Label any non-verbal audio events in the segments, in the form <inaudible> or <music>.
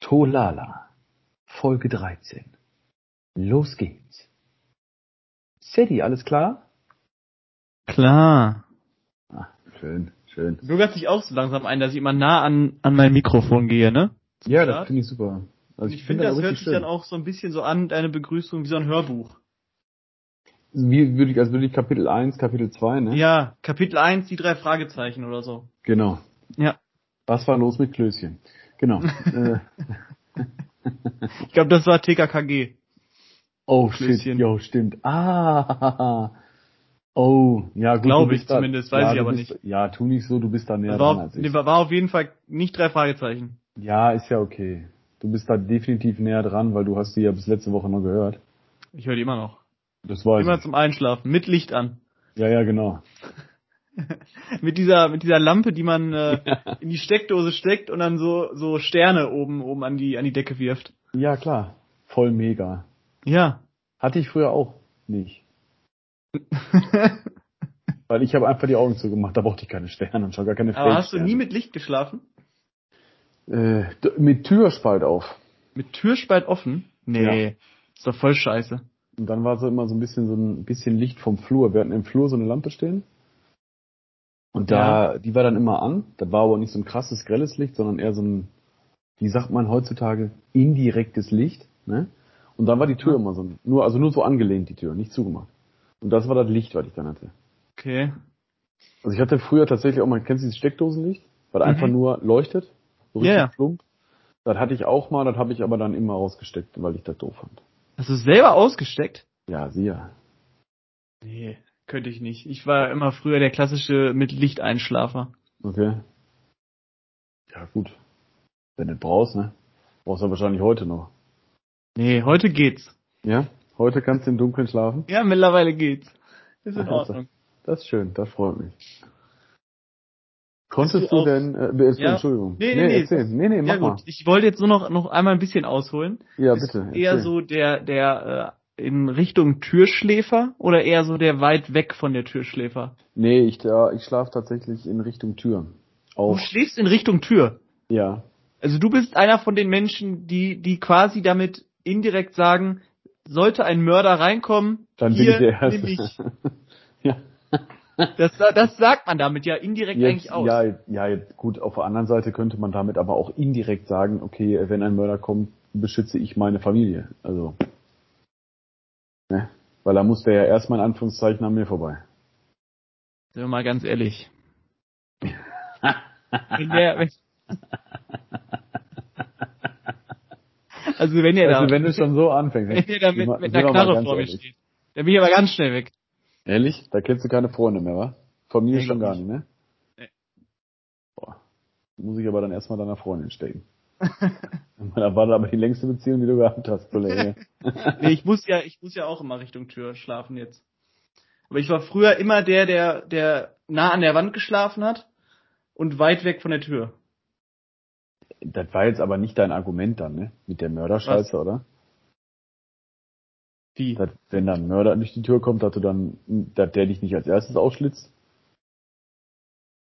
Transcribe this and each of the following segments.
Tolala, Folge 13. Los geht's. Sadie, alles klar? Klar. Ah, schön, schön. Du bürgert sich auch so langsam ein, dass ich immer nah an, an mein Mikrofon gehe, ne? Zum Ja, Start. das finde ich super. Also ich, finde, das hört richtig sich dann auch so ein bisschen so an, deine Begrüßung, wie so ein Hörbuch. Wie würde ich, also würde ich Kapitel 1, Kapitel 2, ne? Ja, Kapitel 1, die drei Fragezeichen oder so. Genau. Ja. Was war los mit Klößchen? Genau. <laughs> äh, Ich glaube, das war TKKG. oh shit, jo, stimmt. Ah, oh, ja gut. Glaube ich da- zumindest, weiß ja, ich aber bist, nicht. Ja, tu nicht so, du bist da näher Das dran war, als ich. war war auf jeden Fall nicht drei Fragezeichen. Ja, ist ja okay. Du bist da definitiv näher dran, weil du hast die ja bis letzte Woche noch gehört. Ich höre die immer noch. Das war Immer zum Einschlafen, mit Licht an. Ja, ja, genau. <laughs> <laughs> Mit dieser, mit dieser Lampe, die man äh, in die Steckdose steckt und dann so, so Sterne oben, oben an die, an die Decke wirft. Ja, klar. Voll mega. Ja. Hatte ich früher auch nicht. <laughs> Weil ich habe einfach die Augen zugemacht, da brauchte ich keine Sterne und schon gar keine Aber hast du nie mit Licht geschlafen? äh, mit Türspalt auf. Mit Türspalt offen? Nee. Ist doch voll scheiße. Und dann war so immer so ein bisschen so ein bisschen Licht vom Flur. Wir hatten im Flur so eine Lampe stehen. Und da, die war dann immer an. Das war aber nicht so ein krasses, grelles Licht, sondern eher so ein, wie sagt man heutzutage, indirektes Licht, ne? Und dann war die Tür immer so, nur, also nur so angelehnt, die Tür, nicht zugemacht. Und das war das Licht, was ich dann hatte. Okay. Also ich hatte früher tatsächlich auch mal, kennst du dieses Steckdosenlicht? Was Mhm. einfach nur leuchtet? So Ja, richtig ja. plump. Das hatte ich auch mal, das habe ich aber dann immer ausgesteckt, weil ich das doof fand. Hast du es selber ausgesteckt? Ja, siehe. Nee, könnte ich nicht. Ich war immer früher der klassische mit Lichteinschlafer. Okay. Ja, gut. Wenn du brauchst, ne? Brauchst du wahrscheinlich heute noch. Nee, heute geht's. Ja? Heute kannst du im Dunkeln schlafen? Ja, mittlerweile geht's. Ist in. Ordnung. Das ist schön, das freut mich. Konntest du du denn, äh, äh, Ja. Entschuldigung. Nee, nee, nee. erzähl. Nee, nee, mach Ja mal. gut, ich wollte jetzt nur noch, noch einmal ein bisschen ausholen. Ja, bitte. eher so der, der äh, in Richtung Türschläfer oder eher so der weit weg von der Türschläfer? Nee, ich, ja, ich schlafe tatsächlich in Richtung Tür. Du Auch, schläfst in Richtung Tür. ja. Also du bist einer von den Menschen, die, die quasi damit indirekt sagen, sollte ein Mörder reinkommen, Dann bin ich der Erste. ich. <laughs> ja. Das, das sagt man damit ja indirekt Jetzt, eigentlich aus. ja, ja, gut, auf der anderen Seite könnte man damit aber auch indirekt sagen, okay, wenn ein Mörder kommt, beschütze ich meine Familie. Also, ne? Weil da muss der ja erstmal in Anführungszeichen an mir vorbei. Sind wir mal ganz ehrlich. <laughs> wenn der, wenn, also wenn der Also da, wenn du schon so anfängst. wenn der da mit, mit einer Knarre vor mir steht, dann bin ich aber ganz schnell weg. Ehrlich? Da kennst du keine Freunde mehr, wa? Von mir Nee, schon gar nicht, ne? Nee. Boah. Muss ich aber dann erstmal deiner Freundin stecken. Da war das aber die längste Beziehung, die du gehabt hast, Kollege. <laughs> Nee, ich muss ja, ich muss ja auch immer Richtung Tür schlafen jetzt. Aber ich war früher immer der, der, der nah an der Wand geschlafen hat und weit weg von der Tür. Das war jetzt aber nicht dein Argument dann, ne? Mit der Mörderscheiße, oder? Wie? Dass, wenn dann ein Mörder durch die Tür kommt, dass du dann, dass der dich nicht als erstes ausschlitzt.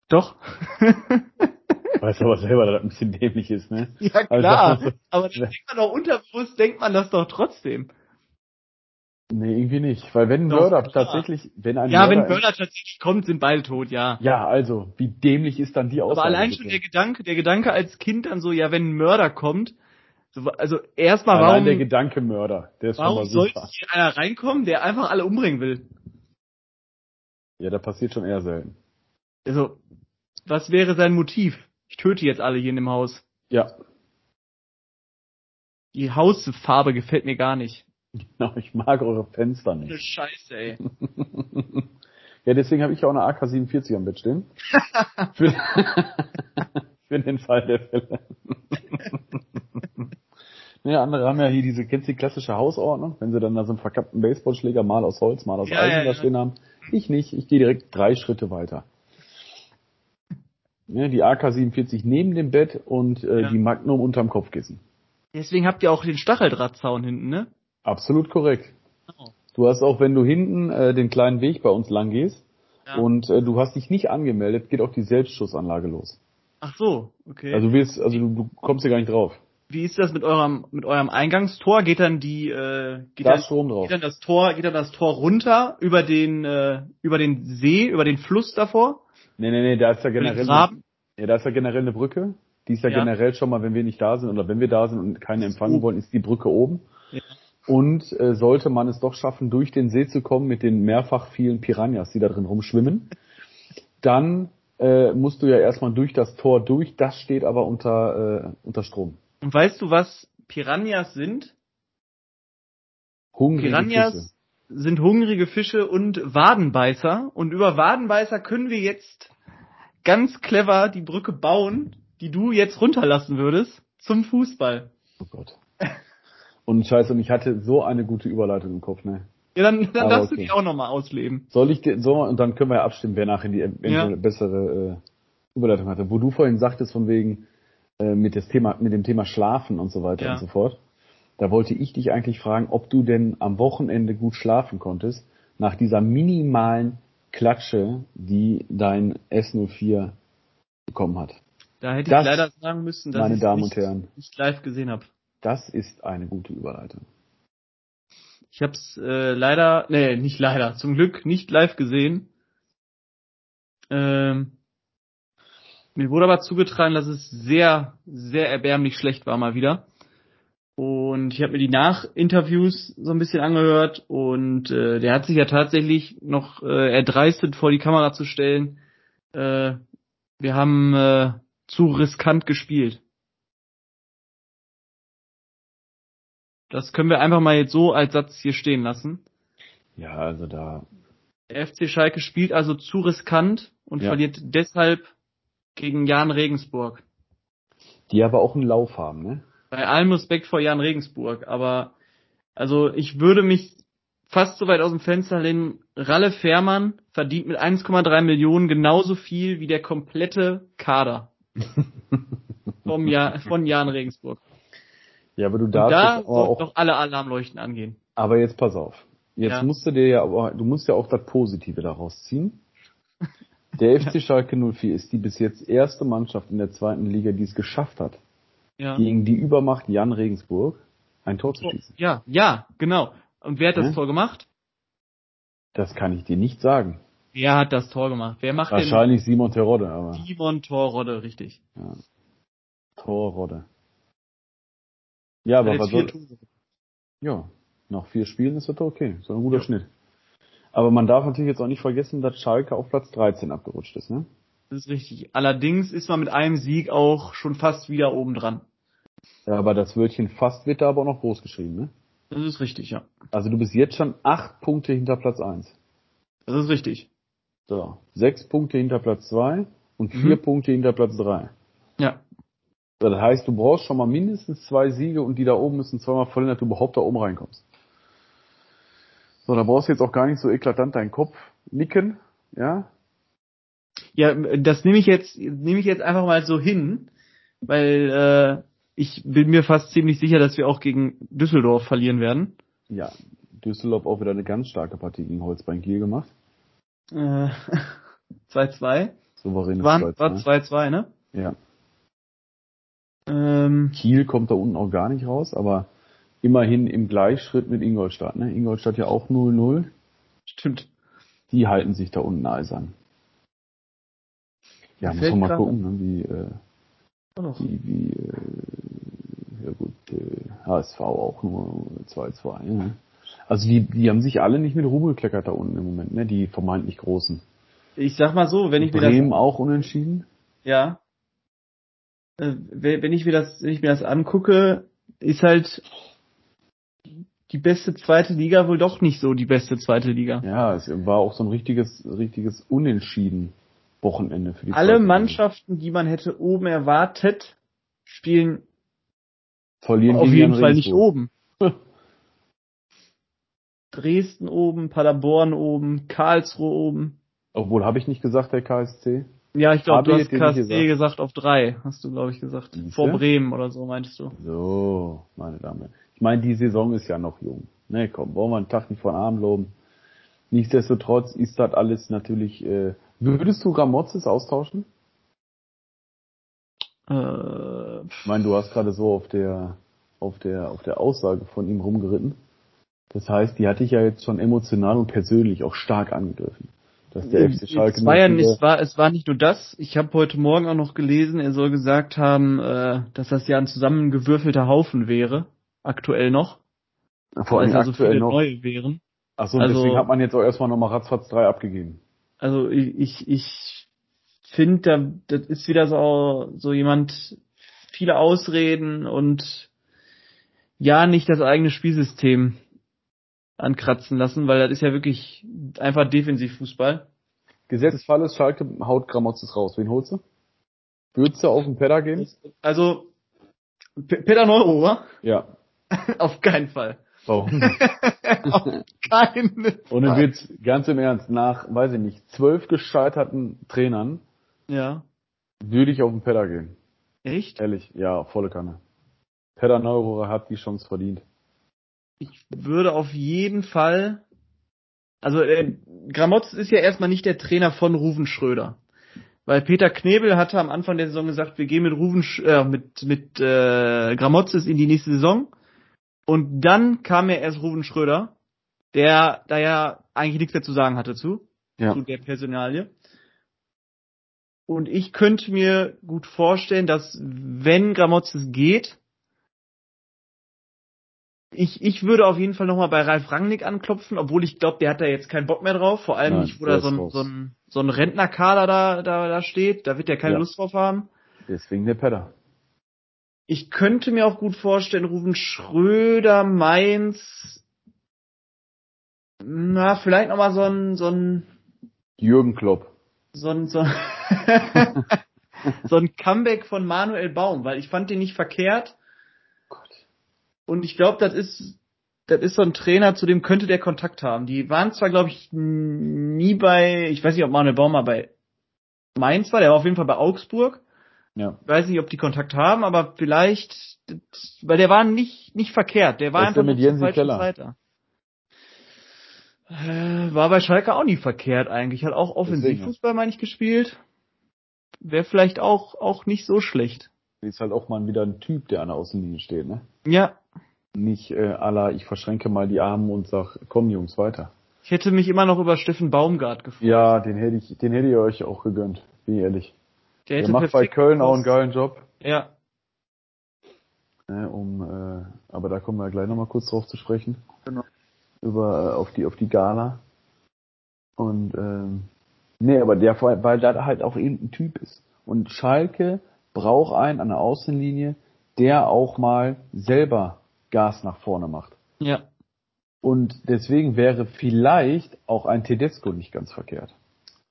Doch. <laughs> Weißt aber selber, dass das ein bisschen dämlich ist, ne? ja klar. das- aber das denkt man doch unterbewusst, denkt man das doch trotzdem. Nee, irgendwie nicht. Weil wenn ein Mörder tatsächlich, wenn ein Ja, Mörder, wenn Mörder tatsächlich kommt, sind beide tot, ja. Ja, also, wie dämlich ist dann die Aussage? Aber allein schon der Gedanke, der Gedanke als Kind dann so, ja, wenn ein Mörder kommt, so, also erstmal, Allein warum, der Gedanke Mörder, der ist warum sollte hier einer reinkommen, der einfach alle umbringen will? Ja, da passiert schon eher selten. Also, was wäre sein Motiv? Ich töte jetzt alle hier in dem Haus. Ja, Die Hausfarbe gefällt mir gar nicht. <laughs> genau, ich mag eure Fenster Eine nicht. Scheiße, ey. <laughs> ja, deswegen habe ich auch eine AK-47 am Bett stehen. <laughs> Für, für den Fall der Fälle. Ja, andere haben ja hier diese, kennst du die klassische Hausordnung, wenn sie dann da so einen verkappten Baseballschläger mal aus Holz, mal aus Ja, Eisen ja, da ja. stehen haben. Ich nicht, ich gehe direkt drei Schritte weiter. Ja, die AK-47 neben dem Bett und äh, Ja. die Magnum unterm Kopfkissen. Deswegen habt ihr auch den Stacheldrahtzaun hinten, ne? Absolut korrekt. Genau. Du hast auch, wenn du hinten äh, den kleinen Weg bei uns lang gehst Ja. und äh, du hast dich nicht angemeldet, geht auch die Selbstschussanlage los. Ach so, okay. Also du wirst, also du, du kommst hier gar nicht drauf. wie ist das mit eurem mit eurem Eingangstor? Geht dann die äh, geht, Da dann, geht dann das Tor geht dann das Tor runter über den äh, über den See über den Fluss davor? Nee, nee, nee, da ist ja generell, ja, da ist ja generell eine Brücke. Die ist ja, Ja. generell schon mal, wenn wir nicht da sind oder wenn wir da sind und keinen empfangen oben. wollen, ist die Brücke oben. Ja. Und äh, sollte man es doch schaffen, durch den See zu kommen mit den mehrfach vielen Piranhas, die da drin rumschwimmen, dann äh, musst du ja erstmal durch das Tor durch. Das steht aber unter, äh, unter Strom. Und weißt du, was Piranhas sind? Hungrige Piranhas Fische. Sind hungrige Fische und Wadenbeißer. Und über Wadenbeißer können wir jetzt ganz clever die Brücke bauen, die du jetzt runterlassen würdest, zum Fußball. Oh Gott. Und scheiße, und ich hatte so eine gute Überleitung im Kopf, ne? Ja, dann, dann darfst du okay. die auch nochmal ausleben. Soll ich dir, so, und dann können wir ja abstimmen, wer nachher die Ja. bessere äh, Überleitung hatte. Wo du vorhin sagtest, von wegen, äh, mit, das Thema, mit dem Thema Schlafen und so weiter Ja. und so fort. Da wollte ich dich eigentlich fragen, ob du denn am Wochenende gut schlafen konntest, nach dieser minimalen Klatsche, die dein S04 bekommen hat. Da hätte Das, ich leider sagen müssen, dass meine ich Damen nicht, und Herren. nicht live gesehen habe. Das ist eine gute Überleitung. Ich habe es äh, leider, nee, nicht leider, zum Glück nicht live gesehen. Ähm, mir wurde aber zugetragen, dass es sehr, sehr erbärmlich schlecht war mal wieder. Und ich habe mir die Nachinterviews so ein bisschen angehört und äh, der hat sich ja tatsächlich noch äh, erdreistet, vor die Kamera zu stellen. Äh, wir haben äh, zu riskant gespielt. Das können wir einfach mal jetzt so als Satz hier stehen lassen. Ja, also da, Der FC Schalke spielt also zu riskant und Ja. verliert deshalb gegen Jan Regensburg. die aber auch einen Lauf haben, ne? Bei allem Respekt vor Jan Regensburg, aber also ich würde mich fast so weit aus dem Fenster lehnen. Ralle Fährmann verdient mit 1,3 Millionen genauso viel wie der komplette Kader <laughs> vom Jahr, von Jan Regensburg. Ja, aber du darfst da auch doch alle Alarmleuchten angehen. Aber jetzt pass auf. Jetzt Ja. musst du dir ja aber, du musst ja auch das Positive daraus ziehen. <laughs> Der FC Schalke 04 ist die bis jetzt erste Mannschaft in der zweiten Liga, die es geschafft hat, Ja. gegen die Übermacht Jan Regensburg ein Tor zu schießen. Ja, ja, genau. Und wer hat das Hm? Tor gemacht? Das kann ich dir nicht sagen. Wer hat das Tor gemacht? Wer macht Wahrscheinlich Simon Terodde, aber den Simon Torrodde, richtig. ja. Torrodde. Ja, aber was soll, ja, nach vier Spielen ist das doch okay. So ein guter Ja. Schnitt. Aber man darf natürlich jetzt auch nicht vergessen, dass Schalke auf Platz 13 abgerutscht ist, ne? Das ist richtig. Allerdings ist man mit einem Sieg auch schon fast wieder oben dran. Ja, aber das Wörtchen fast wird da aber auch noch groß geschrieben, ne? Das ist richtig, ja. Also du bist jetzt schon acht Punkte hinter Platz eins. Das ist richtig. So. Sechs Punkte hinter Platz zwei und Mhm. vier Punkte hinter Platz drei. Ja. So, das heißt, du brauchst schon mal mindestens zwei Siege und die da oben müssen zweimal vollen, dass du überhaupt da oben reinkommst. So, da brauchst du jetzt auch gar nicht so eklatant deinen Kopf nicken, ja? Ja, das nehme ich jetzt, nehme ich jetzt einfach mal so hin, weil äh, ich bin mir fast ziemlich sicher, dass wir auch gegen Düsseldorf verlieren werden. Ja. Düsseldorf auch wieder eine ganz starke Partie gegen Holzbein Kiel gemacht. Äh, <laughs> 2-2. Souveränes War 2-2. war 2-2, ne? Ja. Ähm, Kiel kommt da unten auch gar nicht raus, aber immerhin im Gleichschritt mit Ingolstadt, ne? Ingolstadt ja auch 0-0. stimmt. die halten sich da unten eisern. Ja, Mir muss man mal gucken, ne, wie, äh, wie, wie äh, ja gut, äh, HSV auch nur 2-2. Ne? Also die, die haben sich alle nicht mit Ruhe gekleckert da unten im Moment, ne? Die vermeintlich Großen. Ich sag mal so, wenn ich mir das Bremen auch unentschieden. Ja. Äh, wenn wenn ich mir das, wenn ich mir das angucke, ist halt die beste zweite Liga wohl doch nicht so die beste zweite Liga. Ja, es war auch so ein richtiges, richtiges Unentschieden Wochenende für die Alle. Mannschaften, die man hätte oben erwartet, spielen verlieren auf jeden Fall nicht oben. <laughs> Dresden oben, Paderborn oben, Karlsruhe oben. Obwohl, habe ich nicht gesagt, der KSC? Ja, ich glaube, du hast KSC gesagt. auf drei, hast du, glaube ich, gesagt. Siehste? Vor Bremen oder so, meintest du. So, meine Damen. Ich meine, die Saison ist ja noch jung. Ne, komm, wollen wir einen Tag nicht von Arm loben. Nichtsdestotrotz ist das alles natürlich. Äh, würdest du Ramozes austauschen? Äh, Ich meine, du hast gerade so auf der, auf der, auf der Aussage von ihm rumgeritten. Das heißt, die hatte ich ja jetzt schon emotional und persönlich auch stark angegriffen. Dass der FC Schalke es war ja nicht, es war, es war nicht nur das. Ich habe heute Morgen auch noch gelesen, er soll gesagt haben, äh, dass das ja ein zusammengewürfelter Haufen wäre, aktuell noch. vor allem also aktuell viele noch. neue wären. Achso, also- deswegen hat man jetzt auch erstmal nochmal ratzfatz drei abgegeben. Also ich, ich, finde, da, das ist wieder so, so jemand, viele Ausreden und ja, nicht das eigene Spielsystem ankratzen lassen, weil das ist ja wirklich einfach Defensivfußball. Gesetzesfall ist, Schalke haut Gramotzes raus. Wen holst du? Würdest du auf den Pedder gehen? Also, P Peter Neurohrer? Ja. <laughs> Auf keinen Fall. <laughs> Warum? Keinen Und dann wird's ganz im Ernst, nach, weiß ich nicht, zwölf gescheiterten Trainern Ja. würde ich auf den Pedder gehen. Echt? Ehrlich, ja, volle Kanne. Pedder Neurohrer hat die Chance verdient. Ich würde auf jeden Fall, also äh, Gramotz ist ja erstmal nicht der Trainer von Ruven Schröder. Weil Peter Knebel hatte am Anfang der Saison gesagt, wir gehen mit Ruven äh, mit mit äh, Gramotzes in die nächste Saison. Und dann kam ja erst Ruven Schröder, der da ja eigentlich nichts mehr zu sagen hatte zu, Ja. zu der Personalie. Und ich könnte mir gut vorstellen, dass wenn Gramotzes geht, ich, ich würde auf jeden Fall nochmal bei Ralf Rangnick anklopfen, obwohl ich glaube, der hat da jetzt keinen Bock mehr drauf. Vor allem Nein, nicht, wo der da so ein, so ein, so ein Rentnerkader da, da, da steht. Da wird er keine Ja. Lust drauf haben. Deswegen der Pedder. Ich könnte mir auch gut vorstellen, Ruven Schröder, Mainz, na, vielleicht nochmal so ein, so ein, Jürgen Klopp. so ein, so, <laughs> so ein Comeback von Manuel Baum, weil ich fand den nicht verkehrt. Gott. Und ich glaube, das ist, das ist so ein Trainer, zu dem könnte der Kontakt haben. Die waren zwar, glaube ich, nie bei, ich weiß nicht, ob Manuel Baum mal bei Mainz war, der war auf jeden Fall bei Augsburg. Ja. weiß nicht, ob die Kontakt haben, aber vielleicht, das- weil der war nicht, nicht verkehrt. Der war ist einfach mit Jensi Keller? Zeit da. Äh, War bei Schalke auch nie verkehrt eigentlich. Hat auch Offensivfußball, meine ich, gespielt. Wäre vielleicht auch, auch nicht so schlecht. Ist halt auch mal wieder ein Typ, der an der Außenlinie steht, ne? Ja, Nicht äh, la, ich verschränke mal die Arme und sag, komm Jungs, weiter. ich hätte mich immer noch über Steffen Baumgart gefreut. Ja, den hätte ich, den hätte ich euch auch gegönnt, bin ich ehrlich. Der, Der macht bei Köln auch einen geilen Job. Ja, Ne, um, äh, aber da kommen wir gleich nochmal kurz drauf zu sprechen. Genau. Über äh, auf die auf die Gala. Und ähm, nee, aber der weil da halt auch eben ein Typ ist. Und Schalke braucht einen an der Außenlinie, der auch mal selber Gas nach vorne macht. ja. Und deswegen wäre vielleicht auch ein Tedesco nicht ganz verkehrt.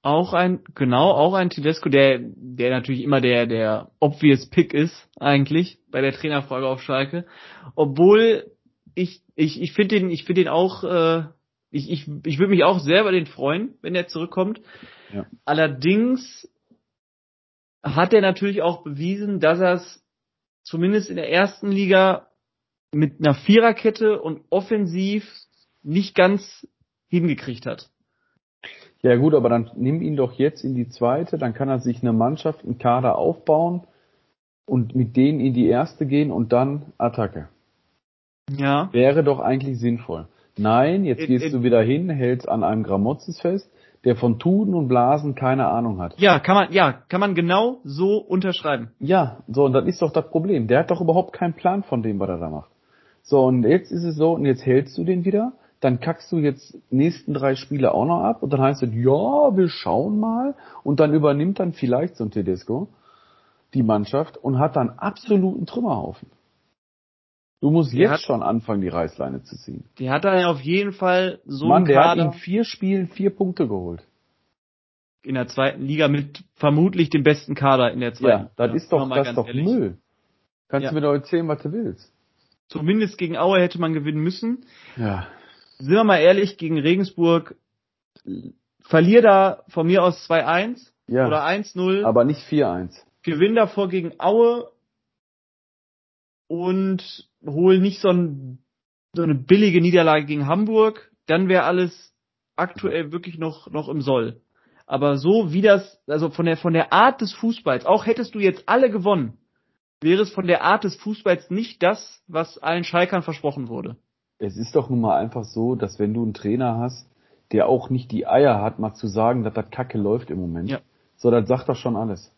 Auch ein, genau, auch ein Tedesco, der, der natürlich immer der, der obvious Pick ist, eigentlich, bei der Trainerfrage auf Schalke. Obwohl, ich, ich, ich finde den, ich finde den auch, äh, ich, ich, ich würde mich auch selber den freuen, wenn er zurückkommt. Ja. Allerdings hat er natürlich auch bewiesen, dass er es zumindest in der ersten Liga mit einer Viererkette und offensiv nicht ganz hingekriegt hat. Ja gut, aber dann nimm ihn doch jetzt in die zweite, dann kann er sich eine Mannschaft, einen Kader aufbauen und mit denen in die erste gehen und dann Attacke. Ja. Wäre doch eigentlich sinnvoll. Nein, jetzt In- gehst in- du wieder hin, hältst an einem Gramotzes fest, der von Tuden und Blasen keine Ahnung hat. Ja, kann man, ja, kann man genau so unterschreiben. Ja, so, und das ist doch das Problem. Der hat doch überhaupt keinen Plan von dem, was er da macht. So, und jetzt ist es so, und jetzt hältst du den wieder, dann kackst du jetzt nächsten drei Spiele auch noch ab, und dann heißt es, ja, wir schauen mal, und dann übernimmt dann vielleicht so ein Tedesco die Mannschaft und hat dann absoluten Trümmerhaufen. Du musst Der jetzt hat- schon anfangen, die Reißleine zu ziehen. Der hat dann auf jeden Fall so Mann, einen der hat in vier Spielen vier Punkte geholt. in der zweiten Liga mit vermutlich dem besten Kader in der zweiten. Ja, das Liga. ist doch, das ist doch ehrlich. Müll. Kannst Ja. du mir doch erzählen, was du willst. Zumindest gegen Aue hätte man gewinnen müssen. Ja. Sind wir mal ehrlich, gegen Regensburg verlier da von mir aus 2-1 Ja. oder 1-0. Aber nicht 4-1. gewinn davor gegen Aue und hol nicht so, ein, so eine billige Niederlage gegen Hamburg, dann wäre alles aktuell wirklich noch, noch im Soll. Aber so wie das, also von der, von der Art des Fußballs, auch hättest du jetzt alle gewonnen, wäre es von der Art des Fußballs nicht das, was allen Schalkern versprochen wurde. Es ist doch nun mal einfach so, dass wenn du einen Trainer hast, der auch nicht die Eier hat, mal zu sagen, dass das Kacke läuft im Moment, Ja. so, das sagt doch schon alles.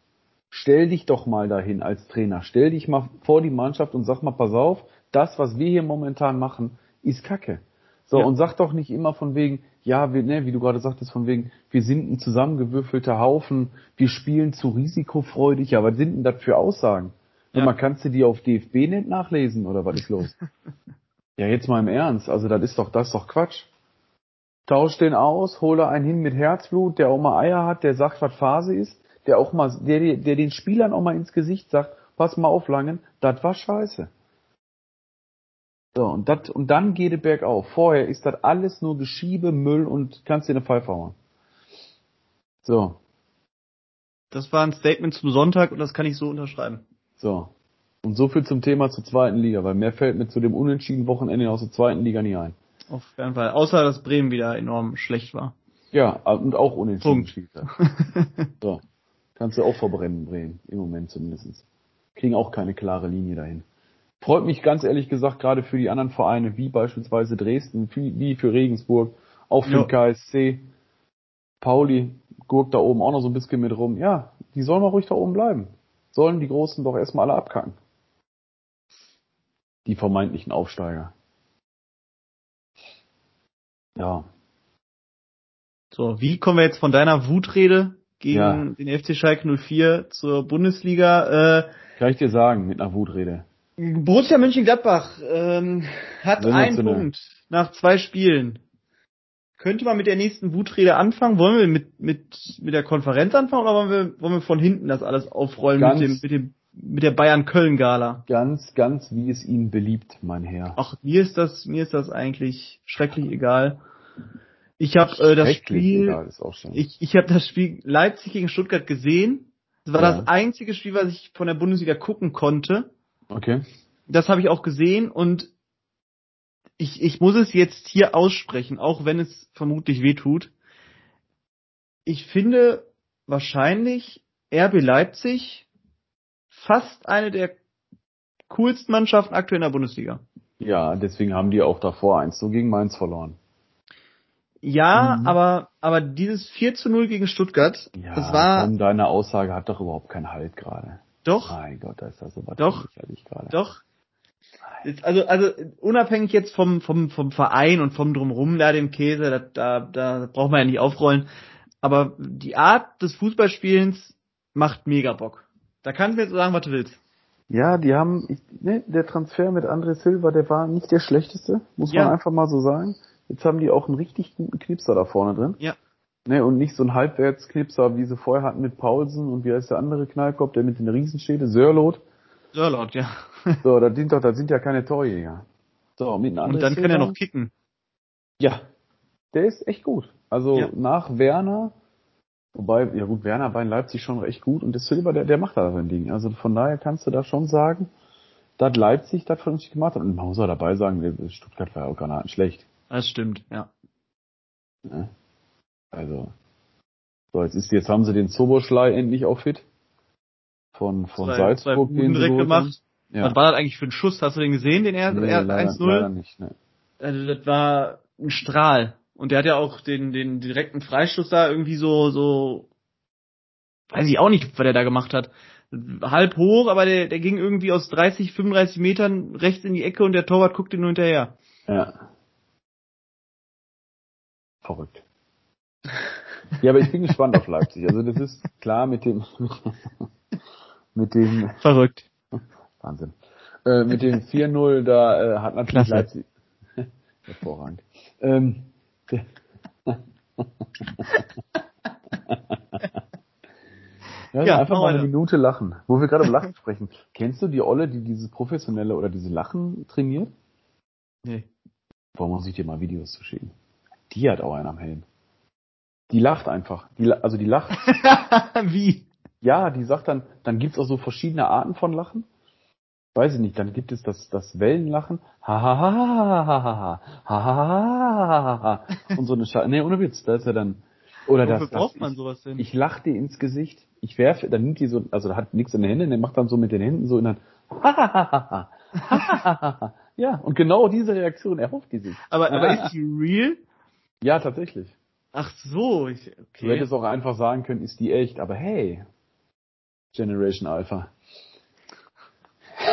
Stell dich doch mal dahin als Trainer. Stell dich mal vor die Mannschaft und sag mal, pass auf, das, was wir hier momentan machen, ist Kacke. So, Ja. und sag doch nicht immer von wegen, ja, wir, ne, wie du gerade sagtest, von wegen, wir sind ein zusammengewürfelter Haufen, wir spielen zu risikofreudig. Ja, was sind denn das für Aussagen? Ja. Ja. Man kannst du die auf DFB-Net nachlesen oder was ist los? <laughs> ja, jetzt mal im Ernst, also das ist doch, das ist doch Quatsch. Tausch den aus, hole einen hin mit Herzblut, der auch mal Eier hat, der sagt, was Phase ist, der auch mal, der, der den Spielern auch mal ins Gesicht sagt, pass mal auf, Langen, das war scheiße. So, und dat, und dann geht es bergauf. Vorher ist das alles nur Geschiebe, Müll und kannst dir eine Pfeife hauen. So, Das war ein Statement zum Sonntag und das kann ich so unterschreiben. so. Und so viel zum Thema zur zweiten Liga, weil mehr fällt mir zu dem unentschieden Wochenende aus der zweiten Liga nie ein. Auf jeden Fall. Außer, dass Bremen wieder enorm schlecht war. Ja, und auch unentschieden Punkt. <laughs> So. Kannst du auch verbrennen, Bremen, im Moment zumindest. Kriegen auch keine klare Linie dahin. Freut mich ganz ehrlich gesagt gerade für die anderen Vereine, wie beispielsweise Dresden, wie für Regensburg, auch für den KSC. Pauli gurkt da oben auch noch so ein bisschen mit rum. Ja, die sollen mal ruhig da oben bleiben. Sollen die Großen doch erstmal alle abkacken. Die vermeintlichen Aufsteiger. Ja, So, wie kommen wir jetzt von deiner Wutrede gegen Ja. den FC Schalke 04 zur Bundesliga? Äh, kann ich dir sagen, mit einer Wutrede. Borussia Mönchengladbach ähm, hat einen. Punkt nach zwei Spielen. Könnte man mit der nächsten Wutrede anfangen? Wollen wir mit, mit, mit der Konferenz anfangen oder wollen wir, wollen wir von hinten das alles aufrollen Ganz- mit dem, mit dem, mit der Bayern-Köln-Gala? Ganz, ganz wie es Ihnen beliebt, mein Herr. Ach, mir ist das, mir ist das eigentlich schrecklich egal. Ich habe äh, das Spiel, egal, ist auch schon. ich, ich habe das Spiel Leipzig gegen Stuttgart gesehen. Das war Ja. das einzige Spiel, was ich von der Bundesliga gucken konnte. okay. Das habe ich auch gesehen und ich, ich muss es jetzt hier aussprechen, auch wenn es vermutlich weh tut. Ich finde wahrscheinlich RB Leipzig fast eine der coolsten Mannschaften aktuell in der Bundesliga. Ja, deswegen haben die auch davor 1 so gegen Mainz verloren. Ja, Mhm. aber, aber dieses 4 zu 0 gegen Stuttgart, Ja, das war komm, deine Aussage hat doch überhaupt keinen Halt gerade. doch, Mein Gott, da ist das so was Doch. gerade. doch. Also, also unabhängig jetzt vom, vom, vom Verein und vom Drumrum da, dem Käse, da, da, da braucht man ja nicht aufrollen. Aber die Art des Fußballspielens macht mega Bock. Da kannst du jetzt sagen, was du willst. Ja, die haben, ich, ne, der Transfer mit André Silva, der war nicht der schlechteste, muss Ja. man einfach mal so sagen. Jetzt haben die auch einen richtig guten Knipser da vorne drin. Ja. Ne, und nicht so ein Halbwertsknipser, wie sie vorher hatten mit Paulsen und wie heißt der andere Knallkopf, der mit den Riesenstädte, Sörlot. Sörlot, ja. <laughs> So, das sind doch, das sind ja keine Torjäger. So, mit einem Und dann kann er noch kicken. Ja, der ist echt gut. Also Ja. nach Werner, wobei, ja gut, Werner war in Leipzig schon recht gut und der Silva, der, der macht da sein Ding. Also von daher kannst du da schon sagen, dass Leipzig das vernünftig gemacht hat. Und man muss auch dabei sagen, Stuttgart war ja auch Granaten schlecht. Das stimmt, ja. Also, so, jetzt ist, jetzt haben sie den Zoboschlei endlich auch fit. Von, von Zwei- Salzburg, zwei Buden direkt gemacht. Ja. Was war das eigentlich für ein Schuss? Hast du den gesehen, den er, Nee, er leider, leider 1-0? nicht, ne. Also das war ein Strahl. Und der hat ja auch den, den direkten Freistoß da irgendwie so, so, weiß ich auch nicht, was er da gemacht hat. Halb hoch, aber der, der ging irgendwie aus 30, 35 Metern rechts in die Ecke und der Torwart guckt ihn nur hinterher. Ja. Verrückt. Ja, aber ich bin gespannt auf Leipzig. Also das ist klar mit dem <laughs> mit dem Verrückt. Wahnsinn. Äh, mit dem 4-0 da äh, hat natürlich Klasse. Leipzig <laughs> hervorragend. Ähm, ja, Ja, einfach mal eine. Minute lachen. Wo wir gerade über Lachen sprechen. Kennst du die Olle, die dieses professionelle oder diese Lachen trainiert? Nee. Warum muss ich dir mal Videos zu schicken? Die hat auch einen am Helm. Die lacht einfach. Die, also die lacht. <laughs> Wie? Ja, die sagt dann, dann gibt's auch so verschiedene Arten von Lachen. Weiß ich nicht, dann gibt es das, das Wellenlachen. Ha ha ha ha ha ha ha ha ha ha ha Und so eine Scheiße. Nee, ohne Witz, da ist ja dann. Oder das, Wofür das braucht man ich, sowas denn? ich lach dir ins Gesicht, ich werfe, dann nimmt die so, also da hat nichts in den Händen, der macht dann so mit den Händen so in der, ja, und genau diese Reaktion erhofft die sich. Aber, aber ist die real? Ja, tatsächlich. Ach so, ich, okay. Du hättest auch einfach sagen können, ist die echt, aber hey, Generation Alpha.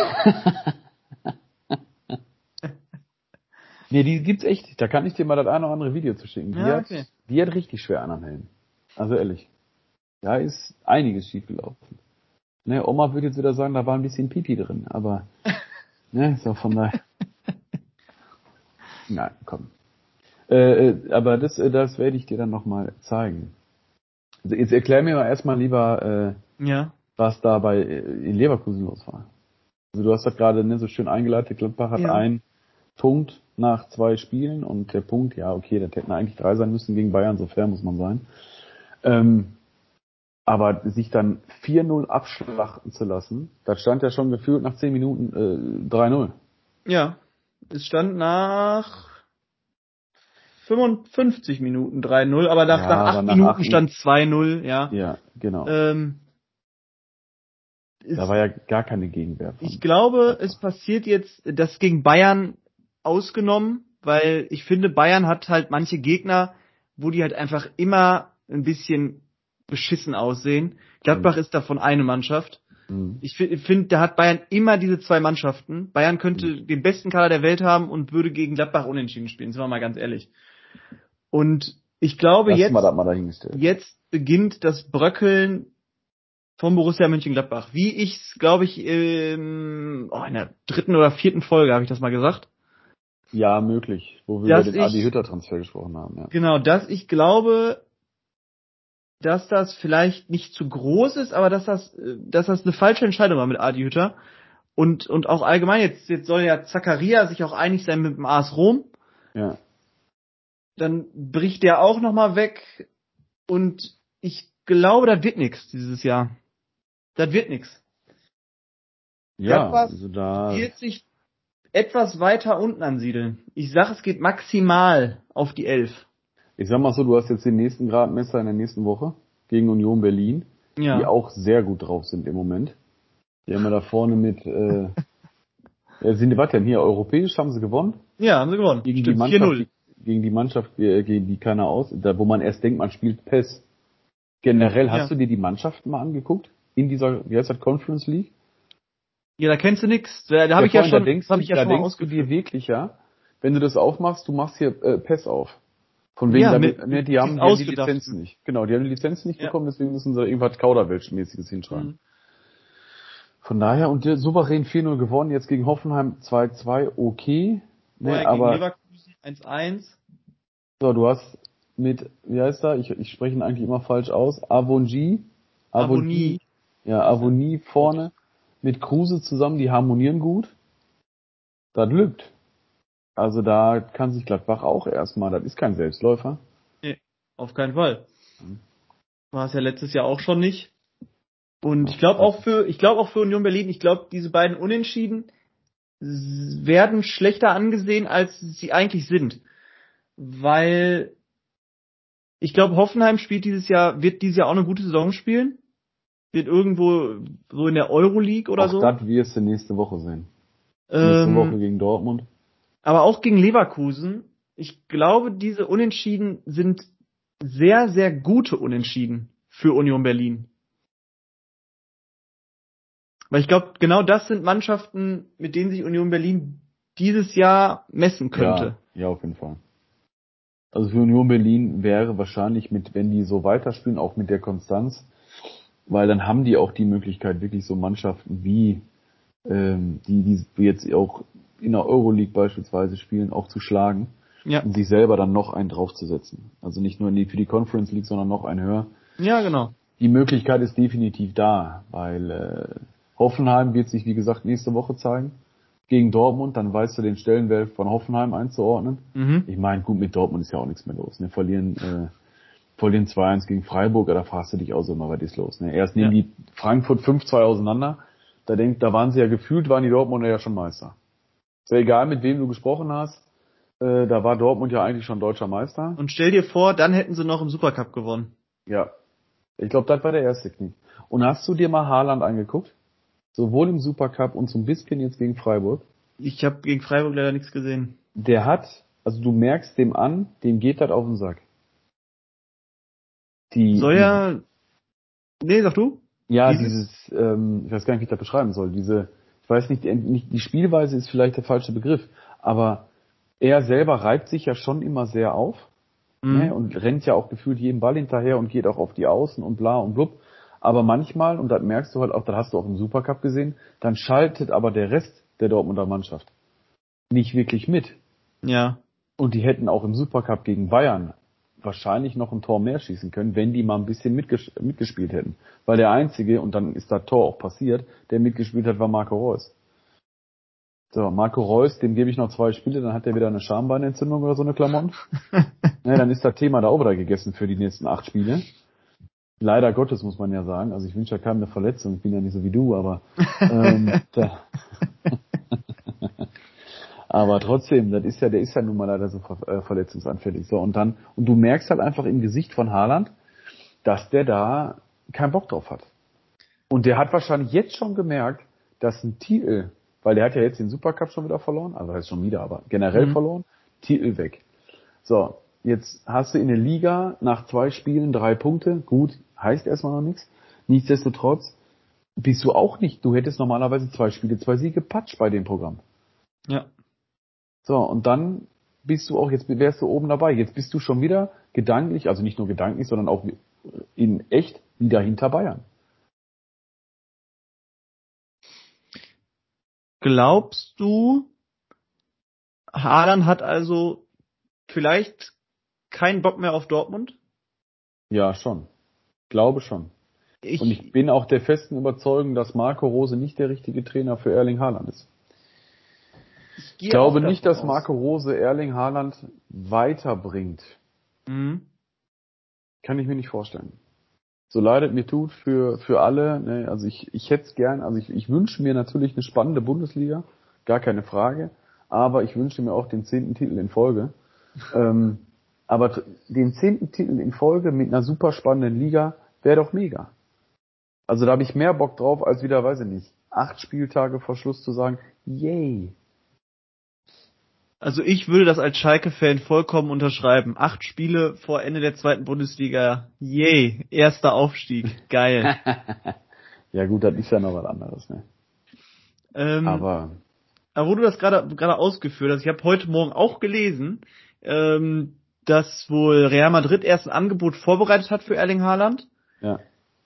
<laughs> nee, die gibt's echt. Da kann ich dir mal das eine oder andere Video zu schicken. Die, Ja, hat, okay. die hat richtig schwer an am Helm. Also ehrlich. Da ist einiges schiefgelaufen. Ne, Oma würde jetzt wieder sagen, da war ein bisschen Pipi drin, aber <laughs> ne, so von daher. Nein, komm. Äh, äh, aber das, äh, das werde ich dir dann nochmal zeigen. Also jetzt erklär mir mal erstmal lieber, äh, Ja. was da bei äh, in Leverkusen los war. Also du hast das gerade ne, so schön eingeleitet, Gladbach hat Ja. einen Punkt nach zwei Spielen und der Punkt, ja okay, das hätten eigentlich drei sein müssen gegen Bayern, so fair muss man sein. Ähm, aber sich dann 4-0 abschlachten zu lassen, das stand ja schon gefühlt nach 10 Minuten äh, 3-0. Ja. Es stand nach 55 Minuten 3-0, aber nach, Ja, nach 8 aber nach Minuten acht stand 2-0, ja. Ja, genau. Ähm, da war ja gar keine Gegenwehr. Von. ich glaube, es passiert jetzt, das gegen Bayern ausgenommen, weil ich finde, Bayern hat halt manche Gegner, wo die halt einfach immer ein bisschen beschissen aussehen. Gladbach ist davon eine Mannschaft. Mhm. Ich fi- finde, da hat Bayern immer diese zwei Mannschaften. Bayern könnte Mhm. den besten Kader der Welt haben und würde gegen Gladbach unentschieden spielen, sind wir mal ganz ehrlich. Und ich glaube, Lass jetzt, jetzt beginnt das Bröckeln von Borussia Mönchengladbach. Wie ich es, glaube ich, ähm, oh, in der dritten oder vierten Folge habe ich das mal gesagt. Ja, möglich. Wo wir über den ich- Adi Hütter Transfer gesprochen haben. Ja. Genau, dass ich glaube, dass das vielleicht nicht zu groß ist, aber dass das, dass das eine falsche Entscheidung war mit Adi Hütter. Und, und auch allgemein, jetzt, jetzt soll ja Zakaria sich auch einig sein mit dem AS Rom. ja. Dann bricht der auch nochmal weg. Und ich glaube, das wird nix dieses Jahr. Das wird nix. Ja, Gladbach also da. Wird sich etwas weiter unten ansiedeln. Ich sag, es geht maximal auf die Elf. Ich sag mal so, du hast jetzt den nächsten Gradmesser in der nächsten Woche gegen Union Berlin, die Ja. auch sehr gut drauf sind im Moment. Die haben wir da vorne mit, äh, ja, <laughs> sind, warte denn hier, europäisch haben sie gewonnen? Ja, haben sie gewonnen. Gegen die Stimmt, Mannschaft, 4-0. die, gegen die Mannschaft, äh, gegen die keiner aus, da, wo man erst denkt, man spielt PES. Generell, hast Ja. du dir die Mannschaften mal angeguckt? In dieser, wie heißt das, Conference League? Ja, da kennst du nix. Da, da habe ich ja Freund, da schon, denkst, hab ich ja da schon denkst du dir wirklich, ja, wenn du das aufmachst, du machst hier äh, PES auf. Von wegen, Ja, damit, mit- ne, die haben, die haben die. Lizenzen nicht. Genau, die haben die Lizenzen nicht Ja. bekommen, deswegen müssen sie irgendwas Kauderwelsch-mäßiges hinschreiben. Mhm. Von daher, und der souverän 4-0 gewonnen, jetzt gegen Hoffenheim 2-2, okay. Ne, gegen aber Leverkusen 1-1. so, du hast mit, wie heißt er? Ich, ich spreche ihn eigentlich immer falsch aus. Avonji. Avonie. Ja, Avonie vorne mit Kruse zusammen, die harmonieren gut. Das lügt. Also da kann sich Gladbach auch erstmal, das ist kein Selbstläufer. Auf keinen Fall. Mhm. War es ja letztes Jahr auch schon nicht. Und ich glaube auch für, ich glaube auch für Union Berlin, ich glaube, diese beiden Unentschieden werden schlechter angesehen, als sie eigentlich sind. Weil ich glaube, Hoffenheim spielt dieses Jahr, wird dieses Jahr auch eine gute Saison spielen. Wird irgendwo so in der Euroleague oder auch so. das wirst du nächste Woche sehen. Nächste Ähm, Woche gegen Dortmund. aber auch gegen Leverkusen. Ich glaube, diese Unentschieden sind sehr, sehr gute Unentschieden für Union Berlin. Weil ich glaube, genau das sind Mannschaften, mit denen sich Union Berlin dieses Jahr messen könnte. Ja, ja, auf jeden Fall. Also für Union Berlin wäre wahrscheinlich mit, wenn die so weiterspielen, auch mit der Konstanz, weil dann haben die auch die Möglichkeit, wirklich so Mannschaften wie ähm, die, die jetzt auch in der Euroleague beispielsweise spielen, auch zu schlagen Ja, und sich selber dann noch einen draufzusetzen. Also nicht nur in die, für die Conference League, sondern noch einen höher. ja genau. Die Möglichkeit ist definitiv da, weil äh, Hoffenheim wird sich, wie gesagt, nächste Woche zeigen gegen Dortmund, dann weißt du den Stellenwert von Hoffenheim einzuordnen. Mhm. Ich meine, gut, mit Dortmund ist ja auch nichts mehr los. Ne? Verlieren, äh, verlieren 2-1 gegen Freiburg, da fragst du dich auch so immer, was ist los. Ne? Erst nehmen Ja. die Frankfurt 5-2 auseinander, da denkt, da waren sie ja gefühlt, waren die Dortmunder ja schon Meister. Ist ja egal, mit wem du gesprochen hast, äh, da war Dortmund ja eigentlich schon deutscher Meister. Und stell dir vor, dann hätten sie noch im Supercup gewonnen. Ja. Ich glaube, das war der erste Knie. Und hast du dir mal Haaland angeguckt? sowohl im Supercup und so ein bisschen jetzt gegen Freiburg. Ich habe gegen Freiburg leider nichts gesehen. Der hat, also du merkst dem an, dem geht das auf den Sack. Die, Soll ja. Nee, sag du? Ja, dieses, dieses ähm, ich weiß gar nicht, wie ich das beschreiben soll. Diese, ich weiß nicht, die, nicht, die Spielweise ist vielleicht der falsche Begriff, aber er selber reibt sich ja schon immer sehr auf mhm. ne, und rennt ja auch gefühlt jeden Ball hinterher und geht auch auf die Außen und bla und blub. Aber manchmal, und das merkst du halt auch, das hast du auch im Supercup gesehen, dann schaltet aber der Rest der Dortmunder Mannschaft nicht wirklich mit. Ja. Und die hätten auch im Supercup gegen Bayern wahrscheinlich noch ein Tor mehr schießen können, wenn die mal ein bisschen mitges mitgespielt hätten. Weil der Einzige, und dann ist das Tor auch passiert, der mitgespielt hat, war Marco Reus. So, Marco Reus, dem gebe ich noch zwei Spiele, dann hat er wieder eine Schambeinentzündung oder so eine Klamotten. <laughs> ja, dann ist das Thema da auch wieder gegessen für die nächsten acht Spiele. Leider Gottes muss man ja sagen. Also ich wünsche ja keinem eine Verletzung, ich bin ja nicht so wie du, aber ähm, <laughs> da, <laughs> aber trotzdem, das ist ja, der ist ja nun mal leider so ver äh, verletzungsanfällig. So, und dann, und du merkst halt einfach im Gesicht von Haaland, dass der da keinen Bock drauf hat. Und der hat wahrscheinlich jetzt schon gemerkt, dass ein Titel, weil der hat ja jetzt den Supercup schon wieder verloren, also heißt schon wieder, aber generell mhm. verloren, Titel weg. So, jetzt hast du in der Liga nach zwei Spielen drei Punkte, gut, heißt erstmal noch nichts. Nichtsdestotrotz bist du auch nicht, du hättest normalerweise zwei Spiele, zwei Siege Patsch bei dem Programm. Ja. So, und dann bist du auch, jetzt wärst du oben dabei. Jetzt bist du schon wieder gedanklich, also nicht nur gedanklich, sondern auch in echt wieder hinter Bayern. Glaubst du, Haaland hat also vielleicht keinen Bock mehr auf Dortmund? Ja, schon. Glaube schon. Ich, und ich bin auch der festen Überzeugung, dass Marco Rose nicht der richtige Trainer für Erling Haaland ist. Ich, glaube nicht, dass Marco Rose Erling Haaland weiterbringt. Mhm. Kann ich mir nicht vorstellen. So leidet mir tut für, für alle, ne, also ich, ich hätte es gern, also ich, ich wünsche mir natürlich eine spannende Bundesliga, gar keine Frage, aber ich wünsche mir auch den zehnten Titel in Folge. <laughs> ähm, aber den zehnten Titel in Folge mit einer super spannenden Liga wäre doch mega. Also da habe ich mehr Bock drauf, als wieder, weiß ich nicht, acht Spieltage vor Schluss zu sagen, yay, also ich würde das als Schalke-Fan vollkommen unterschreiben. Acht Spiele vor Ende der zweiten Bundesliga. Yay, erster Aufstieg. Geil. <laughs> ja gut, das ist ja noch was anderes, ne? Ähm, aber. Aber wo du das gerade gerade ausgeführt hast, ich habe heute Morgen auch gelesen, ähm, dass wohl Real Madrid erst ein Angebot vorbereitet hat für Erling Haaland. Ja.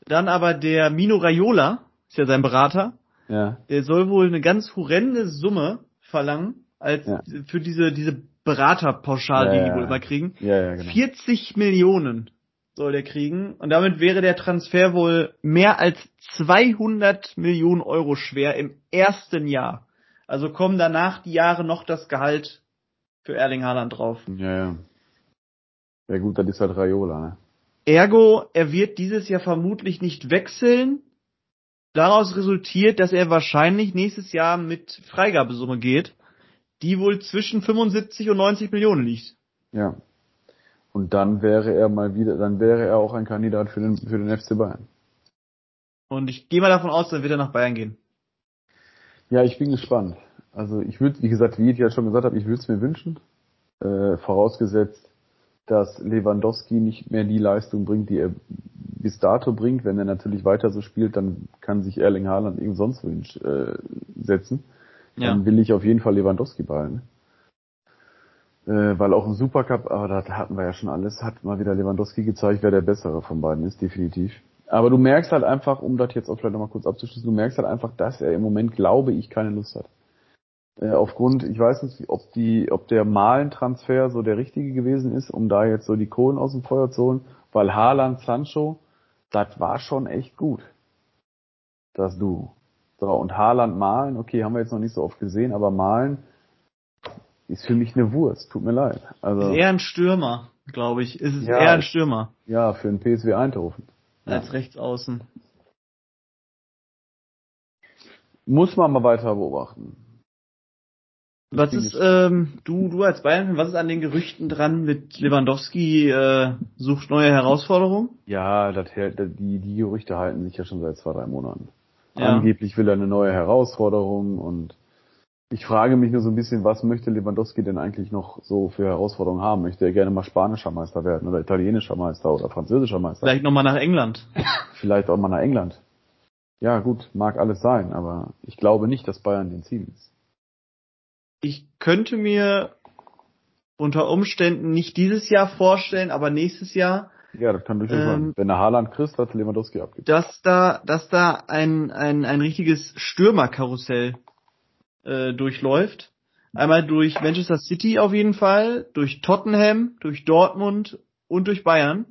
Dann aber der Mino Raiola, ist ja sein Berater, ja. der soll wohl eine ganz horrende Summe verlangen als ja. für diese diese Beraterpauschal, ja, die die wohl immer kriegen. Ja, genau. 40 Millionen soll der kriegen und damit wäre der Transfer wohl mehr als 200 Millionen Euro schwer im ersten Jahr. Also kommen danach die Jahre noch das Gehalt für Erling Haaland drauf. Ja, ja. Ja gut, das ist halt Raiola, ne? Ergo, er wird dieses Jahr vermutlich nicht wechseln. Daraus resultiert, dass er wahrscheinlich nächstes Jahr mit Freigabesumme geht die wohl zwischen 75 und 90 Millionen liegt. Ja. Und dann wäre er mal wieder, dann wäre er auch ein Kandidat für den, für den FC Bayern. Und ich gehe mal davon aus, dann wird er nach Bayern gehen. Ja, ich bin gespannt. Also ich würde, wie gesagt, wie ich ja schon gesagt habe, ich würde es mir wünschen. Äh, vorausgesetzt, dass Lewandowski nicht mehr die Leistung bringt, die er bis dato bringt. Wenn er natürlich weiter so spielt, dann kann sich Erling Haaland irgend sonst wohin äh, setzen ja. dann will ich auf jeden Fall Lewandowski behalten. Äh, weil auch im Supercup, aber da hatten wir ja schon alles, hat mal wieder Lewandowski gezeigt, wer der bessere von beiden ist, definitiv. Aber du merkst halt einfach, um das jetzt auch vielleicht nochmal kurz abzuschließen, du merkst halt einfach, dass er im Moment, glaube ich, keine Lust hat. Äh, aufgrund, ich weiß nicht, ob die, ob der Malen-Transfer so der richtige gewesen ist, um da jetzt so die Kohlen aus dem Feuer zu holen, weil Haaland, Sancho, das war schon echt gut. Das du. So, und Haaland malen, okay, haben wir jetzt noch nicht so oft gesehen, aber malen ist für mich eine Wurst, tut mir leid. Also, ist eher ein Stürmer, glaube ich. Ist es ja, eher ein Stürmer. Ja, für den PSW Eindhoven. Als ja. Rechtsaußen. Muss man mal weiter beobachten. Was ist, ähm, du, du als Bayern, was ist an den Gerüchten dran mit Lewandowski äh, sucht neue Herausforderungen? Ja, das, die, die Gerüchte halten sich ja schon seit zwei, drei Monaten. Ja. Angeblich will er eine neue Herausforderung und ich frage mich nur so ein bisschen, was möchte Lewandowski denn eigentlich noch so für Herausforderungen haben? Möchte er gerne mal spanischer Meister werden oder italienischer Meister oder französischer Meister? Vielleicht nochmal nach England. <laughs> Vielleicht auch mal nach England. Ja, gut, mag alles sein, aber ich glaube nicht, dass Bayern den Ziel ist. Ich könnte mir unter Umständen nicht dieses Jahr vorstellen, aber nächstes Jahr. Ja, das kann durchaus ähm, sein. Wenn der Haaland Christ hat, Lewandowski abgibt. Dass da, dass da ein, ein, ein richtiges Stürmerkarussell äh, durchläuft. Einmal durch Manchester City auf jeden Fall, durch Tottenham, durch Dortmund und durch Bayern.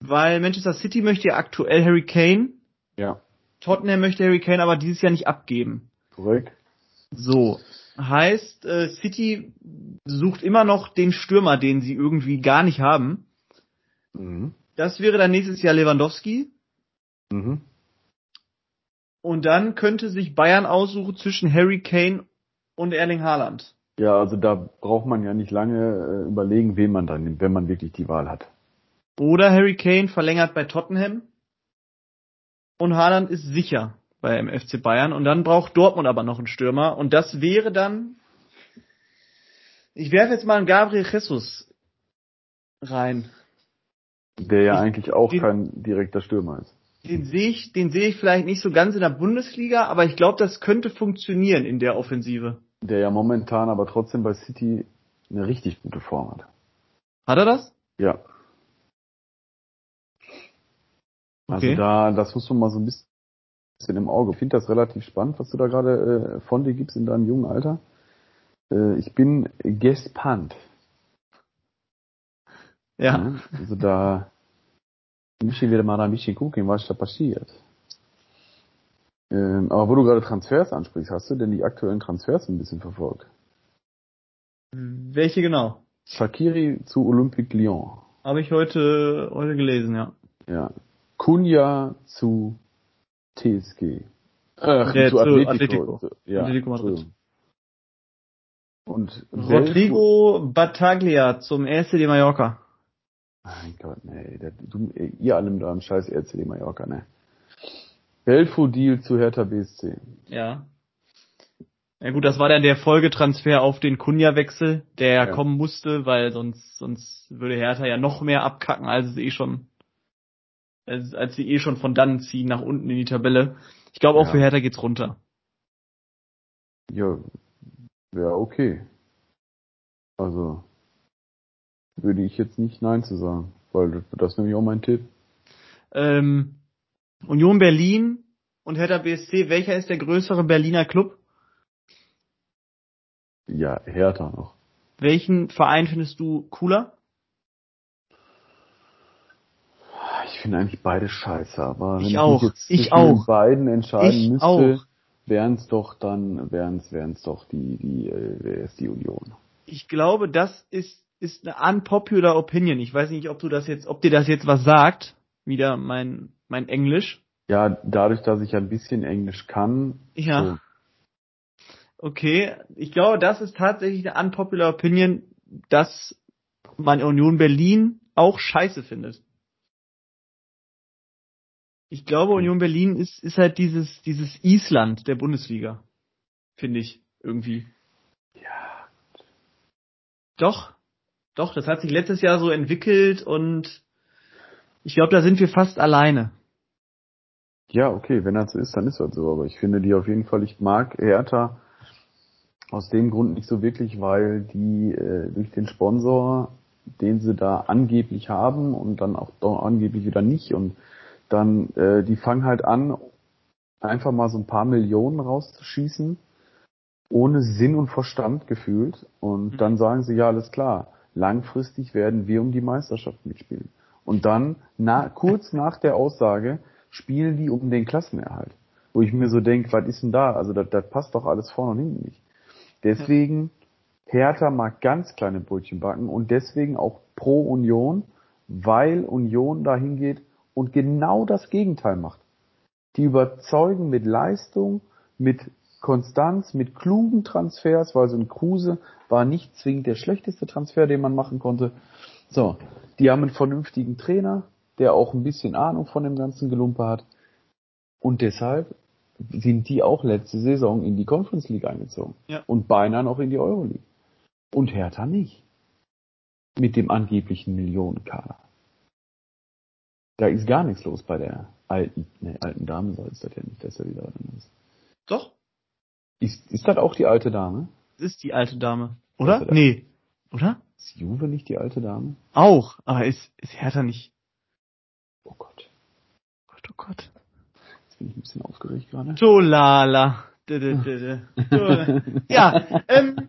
Weil Manchester City möchte ja aktuell Harry Kane. Ja. Tottenham möchte Harry Kane aber dieses Jahr nicht abgeben. Korrekt. So. Heißt, äh, City sucht immer noch den Stürmer, den sie irgendwie gar nicht haben. Mhm. Das wäre dann nächstes Jahr Lewandowski. Mhm. Und dann könnte sich Bayern aussuchen zwischen Harry Kane und Erling Haaland. Ja, also da braucht man ja nicht lange äh, überlegen, wen man dann nimmt, wenn man wirklich die Wahl hat. Oder Harry Kane verlängert bei Tottenham und Haaland ist sicher beim FC Bayern und dann braucht Dortmund aber noch einen Stürmer und das wäre dann ich werfe jetzt mal einen Gabriel Jesus rein. Der ja ich, eigentlich auch kein direkter Stürmer ist den sehe ich, den sehe ich vielleicht nicht so ganz in der Bundesliga, aber ich glaube, das könnte funktionieren in der Offensive. Der ja momentan aber trotzdem bei City eine richtig gute Form hat. Hat er das? Ja. Also okay. da, das muss man mal so ein bisschen im Auge. Ich finde das relativ spannend, was du da gerade äh, von dir gibst in deinem jungen Alter. Äh, ich bin gespannt. Ja. ja. Also da müssen wir mal ein bisschen gucken, was da passiert. Ähm, aber wo du gerade Transfers ansprichst, hast du denn die aktuellen Transfers ein bisschen verfolgt? Welche genau? Shakiri zu Olympique Lyon. Habe ich heute, heute gelesen, ja. Ja. Kunja zu TSG. Ach, äh, zu, Atletico. Atletico. Ja, Atletico Madrid. Und Rodrigo Battaglia zum RC de Mallorca. Mein Gott, nee, der, du, ihr alle mit eurem scheiß RCD Mallorca, ne. Belfo-Deal zu Hertha BSC. Ja. Ja gut, das war dann der Folgetransfer auf den Kunja-Wechsel, der ja. kommen musste, weil sonst, sonst würde Hertha ja noch mehr abkacken, als es eh schon, als, als sie eh schon von dann ziehen nach unten in die Tabelle. Ich glaube auch ja. für Hertha geht's runter. Ja, ja, okay. Also, würde ich jetzt nicht Nein zu sagen, weil das ist nämlich auch mein Tipp. Ähm, Union Berlin und Hertha BSC, welcher ist der größere Berliner Club? Ja, Hertha noch. Welchen Verein findest du cooler? Ich finde eigentlich beide scheiße, aber ich wenn auch. ich jetzt ich auch. beiden entscheiden ich müsste, wären es doch dann, wären es doch die, die, äh, die Union? Ich glaube, das ist ist eine unpopular Opinion. Ich weiß nicht, ob du das jetzt, ob dir das jetzt was sagt. Wieder mein, mein Englisch. Ja, dadurch, dass ich ein bisschen Englisch kann. Ja. So. Okay. Ich glaube, das ist tatsächlich eine unpopular Opinion, dass man Union Berlin auch scheiße findet. Ich glaube, hm. Union Berlin ist, ist halt dieses, dieses Island der Bundesliga. Finde ich irgendwie. Ja. Doch. Doch, das hat sich letztes Jahr so entwickelt und ich glaube, da sind wir fast alleine. Ja, okay, wenn das so ist, dann ist das so. Aber ich finde die auf jeden Fall, ich mag Hertha aus dem Grund nicht so wirklich, weil die äh, durch den Sponsor, den sie da angeblich haben und dann auch doch angeblich wieder nicht und dann, äh, die fangen halt an, einfach mal so ein paar Millionen rauszuschießen, ohne Sinn und Verstand gefühlt. Und mhm. dann sagen sie, ja, alles klar, langfristig werden wir um die Meisterschaft mitspielen. Und dann, na, kurz nach der Aussage, spielen die um den Klassenerhalt. Wo ich mir so denke, was ist denn da? Also das, das passt doch alles vorne und hinten nicht. Deswegen, Hertha mag ganz kleine Brötchen backen und deswegen auch pro Union, weil Union dahin geht und genau das Gegenteil macht. Die überzeugen mit Leistung, mit Konstanz, mit klugen Transfers, weil so ein Kruse war nicht zwingend der schlechteste Transfer, den man machen konnte. So, die haben einen vernünftigen Trainer, der auch ein bisschen Ahnung von dem ganzen Gelumpe hat. Und deshalb sind die auch letzte Saison in die Conference League eingezogen. Ja. Und beinahe noch in die Euroleague. Und Hertha nicht. Mit dem angeblichen Millionenkader. Da ist gar nichts los bei der alten, ne, alten Dame soll es das ja nicht, dass er wieder drin ist. Doch, Ist, ist das auch die alte Dame? das ist die alte Dame. Oder? Ist er. Nee. Oder? Ist Juve nicht die alte Dame? Auch. Aber ist, ist Hertha nicht. Oh Gott. Gott, oh Gott. Jetzt bin ich ein bisschen aufgeregt gerade. Tolala. Ja, ähm, <laughs>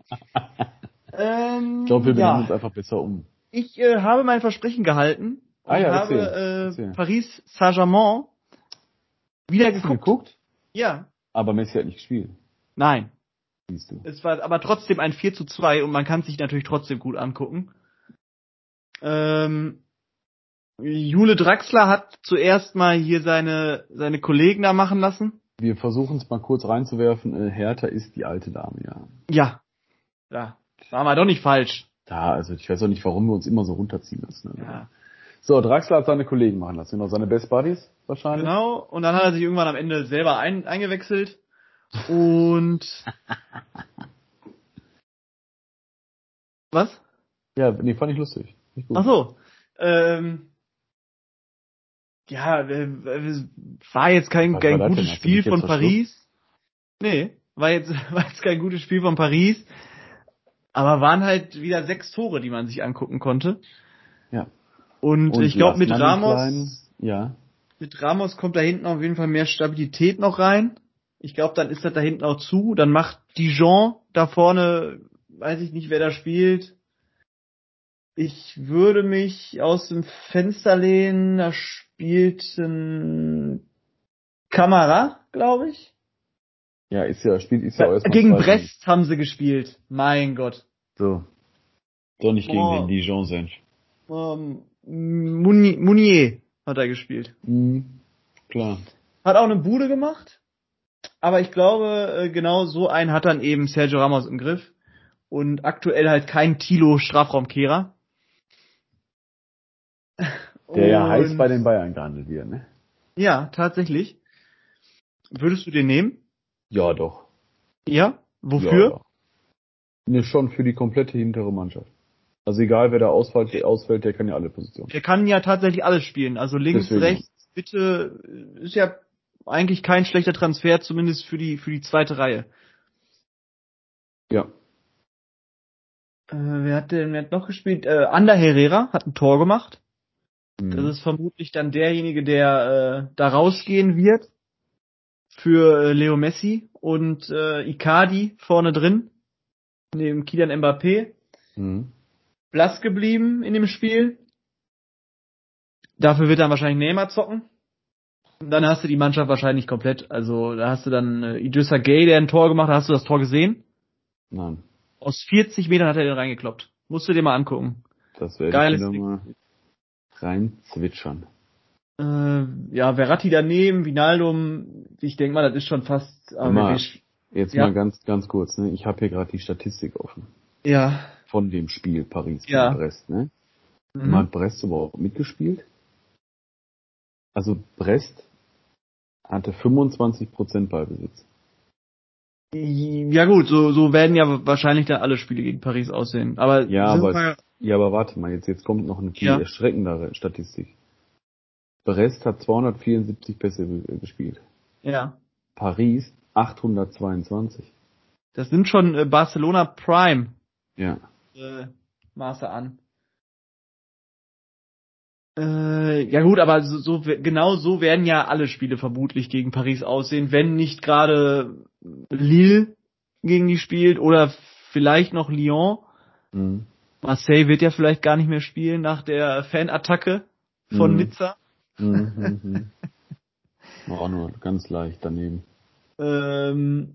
ähm, Ich glaube, wir benennen ja. uns einfach besser um. Ich äh, habe mein Versprechen gehalten Ah ja, habe erzähl, äh. Paris Saint-Germain wieder geguckt. geguckt? Ja. Aber Messi hat nicht gespielt, Nein. siehst du. Es war aber trotzdem ein 4 zu 2 und man kann sich natürlich trotzdem gut angucken. Ähm, Jule Draxler hat zuerst mal hier seine, seine Kollegen da machen lassen. Wir versuchen es mal kurz reinzuwerfen. Äh, Hertha ist die alte Dame, ja. Ja. Ja. War mal doch nicht falsch. Da, also ich weiß auch nicht, warum wir uns immer so runterziehen lassen. Also. Ja. So, Draxler hat seine Kollegen machen lassen, genau, seine Best Buddies wahrscheinlich. Genau. Und dann hat er sich irgendwann am Ende selber ein, eingewechselt. Und. <laughs> Was? Ja, nee, fand ich lustig. Ach so. Ähm, ja, äh, äh, war jetzt kein, kein gutes Spiel von? Paris. Nee, war jetzt, <laughs> war jetzt kein gutes Spiel von Paris. Aber waren halt wieder sechs Tore, die man sich angucken konnte. Ja. Und, ich glaube, mit Ramos, Ja. mit Ramos kommt da hinten auf jeden Fall mehr Stabilität noch rein. Ich glaube, dann ist das da hinten auch zu. Dann macht Dijon da vorne, weiß ich nicht, wer da spielt. Ich würde mich aus dem Fenster lehnen. Da spielt ein Kamera, glaube ich. Ja, ist ja, spielt, ist ja erstmal Gegen zweite Brest haben sie gespielt. Mein Gott. So. Doch nicht gegen Oh. den Dijon sind. Ähm, Mouni- Mounier hat er gespielt. Mhm. Klar. Hat auch eine Bude gemacht. Aber ich glaube, äh, genau so einen hat dann eben Sergio Ramos im Griff. Und aktuell halt kein Tilo Strafraumkehrer. Der ja heiß bei den Bayern gehandelt wird, ne? Ja, tatsächlich. Würdest du den nehmen? Ja, doch. Ja? Wofür? Ja. Ne, schon für die komplette hintere Mannschaft. Also egal, wer da ausfällt, der ausfällt, der kann ja alle Positionen. Der kann ja tatsächlich alles spielen. Also links, Deswegen. rechts, bitte, ist ja eigentlich kein schlechter Transfer, zumindest für die, für die zweite Reihe. Ja. Äh, wer hat denn wer hat noch gespielt? Äh, Ander Herrera hat ein Tor gemacht. Mhm. Das ist vermutlich dann derjenige, der äh, da rausgehen wird für äh, Leo Messi und äh, Icardi vorne drin, neben Kylian Mbappé. Mhm. Blass geblieben in dem Spiel. Dafür wird dann wahrscheinlich Neymar zocken. Dann hast du die Mannschaft wahrscheinlich komplett. Also da hast du dann äh, Idrissa Gay, der ein Tor gemacht hat. Hast du das Tor gesehen? Nein. Aus 40 Metern hat er den reingekloppt. Musst du dir mal angucken. Das werde Geiles ich mal reinzwitschern. Äh, ja, Verratti daneben, Vinaldum, ich denke mal, das ist schon fast. aber Mal. Jetzt Ja. mal ganz, ganz kurz, ne? Ich habe hier gerade die Statistik offen. Ja. Von dem Spiel Paris Ja. gegen Brest, ne? Mhm. Hat Brest überhaupt mitgespielt? Also Brest hatte 25% Ballbesitz. Ja gut, so, so werden ja wahrscheinlich dann alle Spiele gegen Paris aussehen. Aber Ja, aber Ja, aber warte mal, jetzt, jetzt kommt noch eine viel Ja. erschreckendere Statistik. Brest hat 274 Pässe ge- gespielt. ja, Paris 822. das sind schon äh, Barcelona Prime Ja. äh, Maße an. Äh, ja gut, aber so, so genau so werden ja alle Spiele vermutlich gegen Paris aussehen, wenn nicht gerade Lille gegen die spielt oder vielleicht noch Lyon. Mhm. Marseille wird ja vielleicht gar nicht mehr spielen nach der Fanattacke von Mhm. Nizza. Mhm, mhm, <laughs> mhm. Auch nur ganz leicht daneben. Ähm,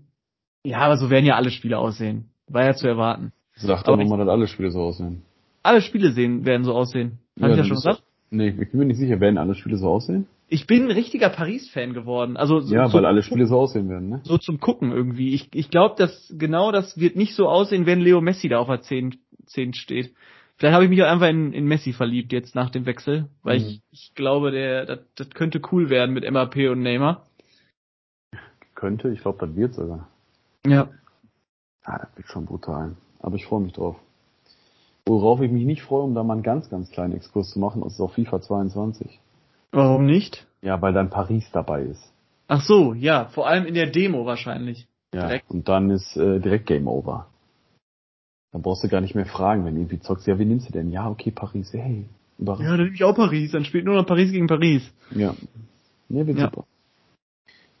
ja, aber so werden ja alle Spiele aussehen. War ja zu erwarten. Sag Aber doch nochmal, dass alle Spiele so aussehen. Alle Spiele sehen, werden so aussehen. Hab ich ja schon gesagt? Nee, ich bin mir nicht sicher, werden alle Spiele so aussehen? Ich bin ein richtiger Paris-Fan geworden. Also so, Ja, weil alle Spiele so aussehen werden, ne? so zum Gucken irgendwie. Ich, ich glaube, dass genau das wird nicht so aussehen, wenn Leo Messi da auf der 10, 10 steht. Vielleicht habe ich mich auch einfach in, in Messi verliebt jetzt nach dem Wechsel, weil Mhm. ich, ich glaube, der das, das könnte cool werden mit MAP und Neymar. könnte. Ich glaube, das wird sogar. Ja. Ah, das wird schon brutal. Aber ich freue mich drauf. Worauf ich mich nicht freue, um da mal einen ganz, ganz kleinen Exkurs zu machen, ist auch FIFA 22. Warum nicht? Ja, weil dann Paris dabei ist. Ach so, ja, vor allem in der Demo wahrscheinlich. Ja, Direkt. und dann ist äh, direkt Game Over. Dann brauchst du gar nicht mehr fragen, wenn irgendwie zockst. Ja, wie nimmst du denn? Ja, okay, Paris, hey. Überraschung. Ja, dann nehme ich auch Paris, dann spielt nur noch Paris gegen Paris. Ja. Nee, wird Ja. super.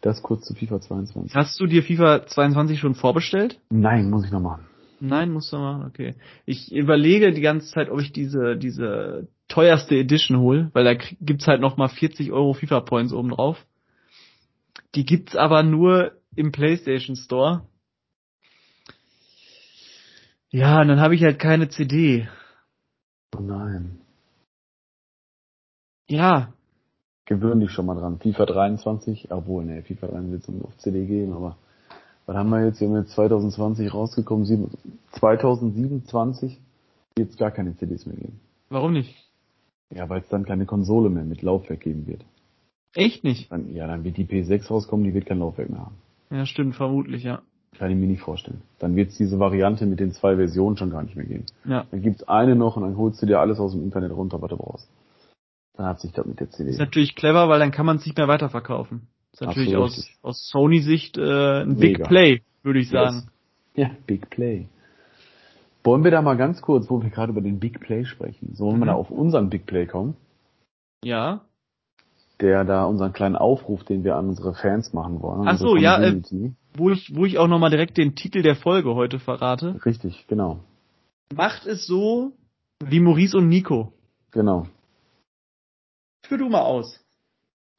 Das kurz zu FIFA 22. Hast du dir FIFA 22 schon vorbestellt? Nein, muss ich noch machen. Nein, musst du machen, okay. Ich überlege die ganze Zeit, ob ich diese, diese teuerste Edition hole, weil da gibt's halt nochmal 40 Euro FIFA Points oben drauf. Die gibt's aber nur im PlayStation Store. Ja, und dann habe ich halt keine CD. Oh nein. Ja, Gewöhn dich schon mal dran. FIFA 23, obwohl, ne, FIFA 23 wird es auf CD geben, aber was haben wir jetzt? Wir haben jetzt 2020 rausgekommen, sieben- 2027 wird es gar keine CDs mehr geben. warum nicht? Ja, weil es dann keine Konsole mehr mit Laufwerk geben wird. Echt nicht? Dann, ja, dann wird die P6 rauskommen, die wird kein Laufwerk mehr haben. Ja, stimmt, vermutlich, ja. Kann ich mir nicht vorstellen. Dann wird es diese Variante mit den zwei Versionen schon gar nicht mehr geben. Ja. Dann gibt's eine noch und dann holst du dir alles aus dem Internet runter, was du brauchst. Dann hat sich das mit der CD. Ist natürlich clever, weil dann kann man es nicht mehr weiterverkaufen. Ist natürlich Absolut aus, aus Sony-Sicht äh, ein Big Mega. Play, würde ich sagen. Ja, Big Play. Wollen wir da mal ganz kurz, wo wir gerade über den Big Play sprechen, sollen wir Mhm. da auf unseren Big Play kommen, Ja. der da unseren kleinen Aufruf, den wir an unsere Fans machen wollen. Ach so, ja, äh. Wo ich, wo ich auch nochmal direkt den Titel der Folge heute verrate. Richtig, genau. Macht es so wie Maurice und Nico. Genau. Führ du mal aus.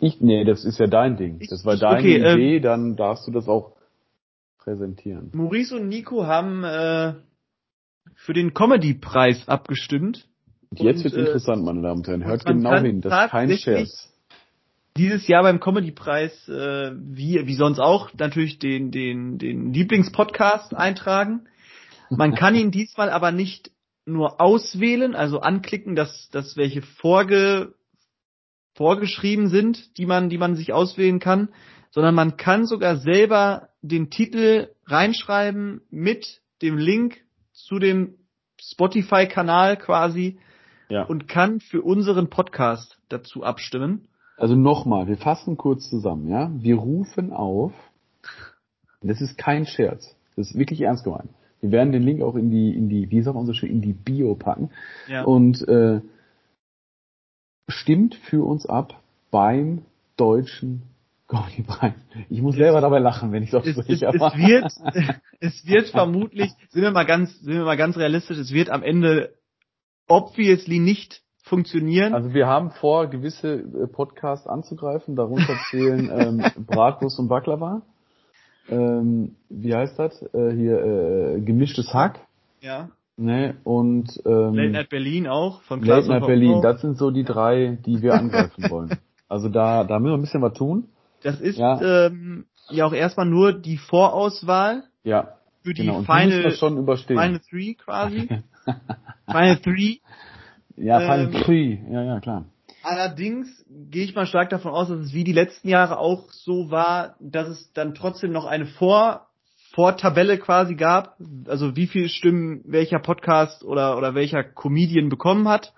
Ich, nee, das ist ja dein Ding. Das war deine okay, ähm, Idee, dann darfst du das auch präsentieren. Maurice und Nico haben äh, für den Comedy-Preis abgestimmt. Und jetzt und, wird's äh, interessant, meine Damen und Herren. Hört man genau hin, das ist kein Scherz. Dieses Jahr beim Comedy-Preis, äh, wie, wie sonst auch, natürlich den, den, den Lieblingspodcast eintragen. Man <laughs> kann ihn diesmal aber nicht nur auswählen, also anklicken, dass, dass welche vorge, vorgeschrieben sind, die man, die man sich auswählen kann, sondern man kann sogar selber den Titel reinschreiben mit dem Link zu dem Spotify-Kanal quasi Ja. und kann für unseren Podcast dazu abstimmen. Also nochmal, wir fassen kurz zusammen, ja? Wir rufen auf, das ist kein Scherz, das ist wirklich ernst gemeint. Wir werden den Link auch in die, in die, wie sagt man so schön, in die Bio packen Ja. und äh, stimmt für uns ab beim deutschen Comedy-Preis. Ich muss selber dabei lachen, wenn ich es es, es, ausspreche. es aber- wird, <laughs> es wird <laughs> vermutlich, sind wir mal ganz, sind wir mal ganz realistisch, es wird am Ende obviously nicht funktionieren. Also wir haben vor, gewisse äh, Podcasts anzugreifen, darunter zählen <laughs> ähm, Bratwurst und Baklava. Ähm, wie heißt das? Äh, hier äh, gemischtes Hack. ja. Ne? Und ähm, Late Night Berlin auch von Late Klaas Night und Berlin. Das sind so die drei, die wir angreifen wollen. <laughs> Also da, da müssen wir ein bisschen was tun. Das ist Ja. ähm, ja auch erstmal nur die Vorauswahl Ja, für die genau. Und Final, schon überstehen. Final Three quasi. <laughs> Final Three. ja, Final ähm, Three. Ja, ja, klar. Allerdings gehe ich mal stark davon aus, dass es wie die letzten Jahre auch so war, dass es dann trotzdem noch eine Vor Vortabelle quasi gab, also wie viele Stimmen welcher Podcast oder oder welcher Comedian bekommen hat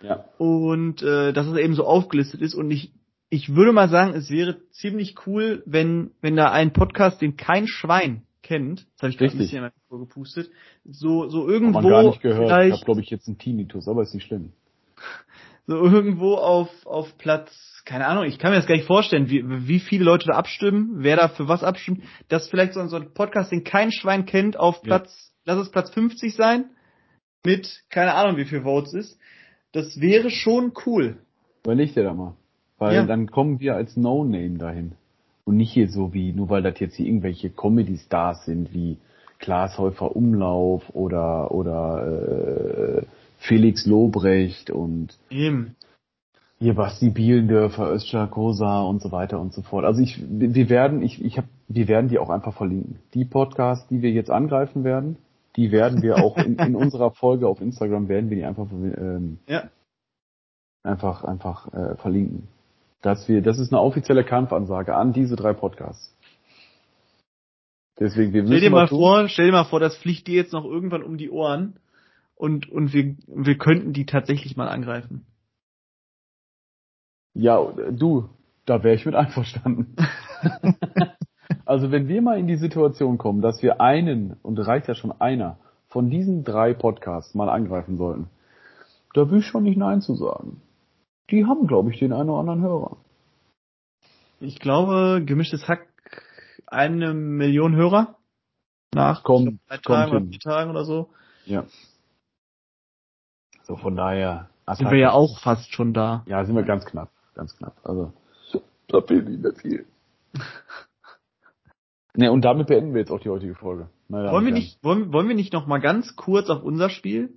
Ja. und äh, dass es eben so aufgelistet ist und ich ich würde mal sagen, es wäre ziemlich cool, wenn wenn da ein Podcast, den kein Schwein kennt, das habe ich gerade ein bisschen gepustet, so so Hat irgendwo man gar nicht gehört. Ich habe, glaube ich, jetzt einen Tinnitus, aber ist nicht schlimm. <laughs> so irgendwo auf, auf Platz, keine Ahnung, ich kann mir das gar nicht vorstellen, wie, wie viele Leute da abstimmen, wer da für was abstimmt, dass vielleicht so ein, Podcast, den kein Schwein kennt, auf Ja. Platz, lass es Platz 50 sein, mit, keine Ahnung, wie viel Votes ist. Das wäre schon cool. Überleg dir da mal. Weil Ja. dann kommen wir als No-Name dahin. Und nicht hier so wie, nur weil das jetzt hier irgendwelche Comedy-Stars sind, wie Klaas Häufer Umlauf oder, oder äh, Felix Lobrecht und Eben. Hier Basti Bielendörfer, Özcan Kosa und so weiter und so fort. Also ich, wir werden, ich, ich hab, wir werden die auch einfach verlinken. Die Podcasts, die wir jetzt angreifen werden, die werden wir auch in, in <laughs> unserer Folge auf Instagram werden wir die einfach ähm, Ja. einfach einfach äh, verlinken. Dass wir, das ist eine offizielle Kampfansage an diese drei Podcasts. Deswegen, wir Stell dir müssen mal tun- vor, stell dir mal vor, das fliegt dir jetzt noch irgendwann um die Ohren und, und wir, wir könnten die tatsächlich mal angreifen. Ja, du, da wäre ich mit <laughs> einverstanden. <laughs> also wenn wir mal in die Situation kommen, dass wir einen, und reicht ja schon einer, von diesen drei Podcasts mal angreifen sollten, da will ich schon nicht Nein zu sagen. Die haben, glaube ich, den einen oder anderen Hörer. Ich glaube, gemischtes Hack eine Million Hörer nach Kommt- drei kommt Tagen oder vier Tagen oder so. Ja. So von daher. Sind wir ja auch fast schon da. Ja, sind wir ganz knapp, ganz knapp. Also da fehlt nicht mehr viel. <laughs> Ne, und damit beenden wir jetzt auch die heutige Folge. Damen Wollen wir nicht, wollen, wollen wir nicht noch mal ganz kurz auf unser Spiel.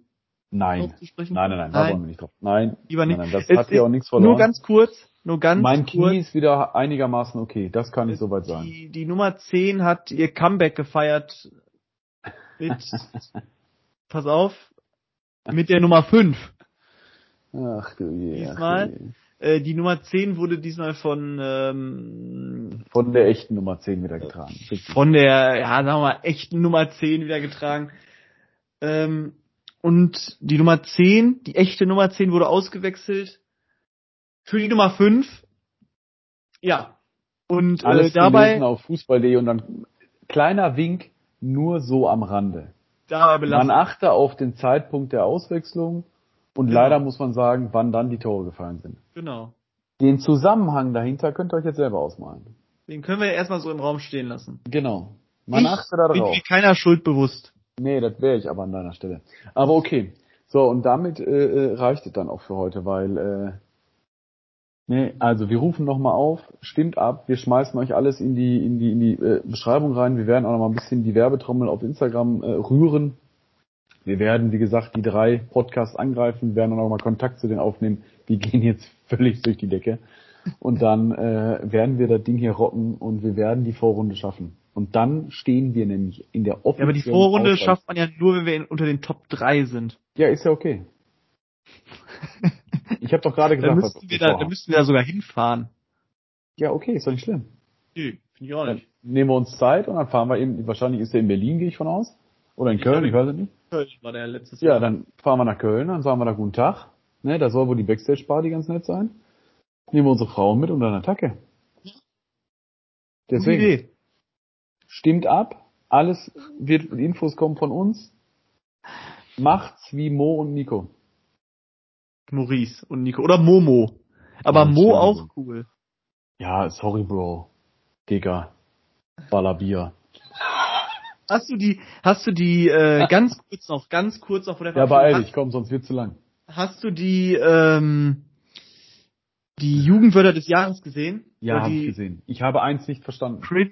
Nein. sprechen? Nein, nein, nein, da Nein. wollen wir nicht drauf. Nein, Lieber nicht. Nein, nein, das Es hat ja auch nichts verloren. Nur ganz kurz, nur ganz mein kurz. Knie ist wieder einigermaßen okay. Das kann ich soweit sagen. Die, die Nummer 10 hat ihr Comeback gefeiert mit, <laughs> pass auf, mit der Nummer 5. Ach du je. Diesmal? ach du je. Äh, die Nummer 10 wurde diesmal von, ähm, Von der echten Nummer 10 wieder getragen. Richtig. von der, ja, sagen wir mal, echten Nummer 10 wieder getragen. Ähm, und die Nummer 10, die echte Nummer 10 wurde ausgewechselt für die Nummer 5. Ja. Und äh, Alles dabei, gelesen auf Fußball.de und dann kleiner Wink nur so am Rande. dabei Man belassen. achte auf den Zeitpunkt der Auswechslung und Genau. leider muss man sagen, wann dann die Tore gefallen sind. Genau. Den Zusammenhang dahinter könnt ihr euch jetzt selber ausmalen. Den können wir ja erstmal so im Raum stehen lassen. Genau. Man ich achte da bin drauf. mir keiner Schuld bewusst. Nee, das wäre ich aber an deiner Stelle. Aber okay. So, und damit äh, äh, reicht es dann auch für heute, weil äh, nee, also wir rufen nochmal auf, stimmt ab, wir schmeißen euch alles in die in die in die äh, Beschreibung rein. Wir werden auch nochmal ein bisschen die Werbetrommel auf Instagram äh, rühren. Wir werden, wie gesagt, die drei Podcasts angreifen, werden auch nochmal Kontakt zu denen aufnehmen. Die gehen jetzt <laughs> völlig durch die Decke. Und dann äh, werden wir das Ding hier rocken und wir werden die Vorrunde schaffen. Und dann stehen wir nämlich in der Ja, offiziellen aber die Vorrunde Auswahl- schafft man ja nur, wenn wir in, unter den Top 3 sind. Ja, ist ja okay. Ich habe doch gerade Dann gesagt, müssten, wir da, dann müssten wir da sogar hinfahren. Ja, okay, ist doch nicht schlimm. Nee, finde ich auch Dann nicht. nehmen wir uns Zeit und dann fahren wir eben, wahrscheinlich ist er in Berlin, gehe ich von aus. Oder in Ich Köln, ich weiß es nicht. Köln war der letztes Ja, Jahr. dann fahren wir nach Köln, dann sagen wir da guten Tag. Ne, da soll wohl die Backstage-Party ganz nett sein. Nehmen wir unsere Frauen mit und dann Attacke. Deswegen, Idee. stimmt ab. Alles wird, Infos kommen von uns. Macht's wie Mo und Nico. Maurice und Nico. Oder Momo. Aber Ja, Mo auch cool. Ja, sorry, Bro. Digga. Ballabier. Hast du die, hast du die, äh, ganz kurz noch, ganz kurz noch vor der Ja, beeil dich, komm, sonst wird zu lang. Hast, du die, ähm, die Jugendwörter des Jahres gesehen? Ja, habe ich gesehen. Ich habe eins nicht verstanden. Cringe.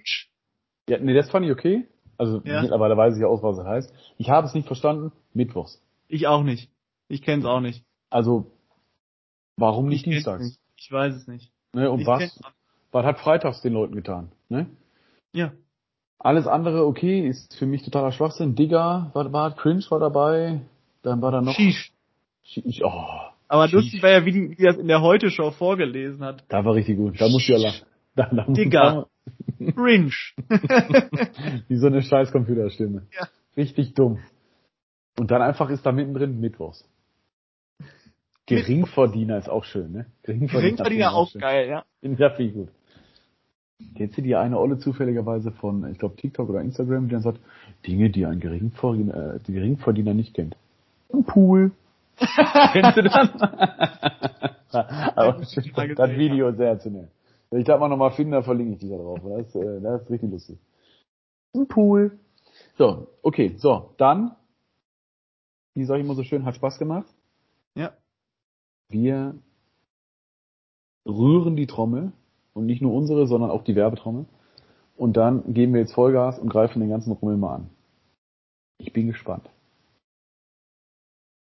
Ja, nee, das fand ich okay. Also Ja. mittlerweile weiß ich ja aus, was es heißt. Ich habe es nicht verstanden. Mittwochs. Ich auch nicht. Ich kenn's auch nicht. Also warum nicht Ich dienstags? nicht. Ich weiß es nicht. Ne, und Ich was? auch. Was hat freitags den Leuten getan? Ne? Ja. Alles andere okay, ist für mich totaler Schwachsinn. Digga, war, war Cringe war dabei. Dann war da noch. Sheesh. Sheesh. Oh, Aber Sheesh. lustig war ja, wie wie das in der Heute-Show vorgelesen hat. da war richtig gut. Da musste ich ja lachen. Da, da muss- Digga. Cringe. <laughs> Wie so eine scheiß Computerstimme. Ja. Richtig dumm. Und dann einfach ist da mittendrin Mittwochs. Geringverdiener ist auch schön, ne? Geringverdiener auch schön. geil, ja. Ja, finde ich gut. Kennst du die eine Olle zufälligerweise von, ich glaube, TikTok oder Instagram, die dann sagt, Dinge, die ein Geringverdiener, äh, die Geringverdiener nicht kennt. Ein Pool. <laughs> Kennst du das? Aber das Video ist sensationell. Wenn ich das mal nochmal finde, dann verlinke ich dich da drauf. Das, ist, äh, das ist richtig lustig. Ein Pool. So, okay, so, dann, wie sage ich immer so schön, hat Spaß gemacht. Ja. Wir rühren die Trommel und nicht nur unsere, sondern auch die Werbetrommel. Und dann geben wir jetzt Vollgas und greifen den ganzen Rummel mal an. Ich bin gespannt.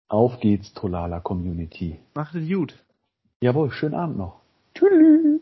Auf geht's, Tolala Community. Macht es gut. Jawohl, schönen Abend noch. Tschüss.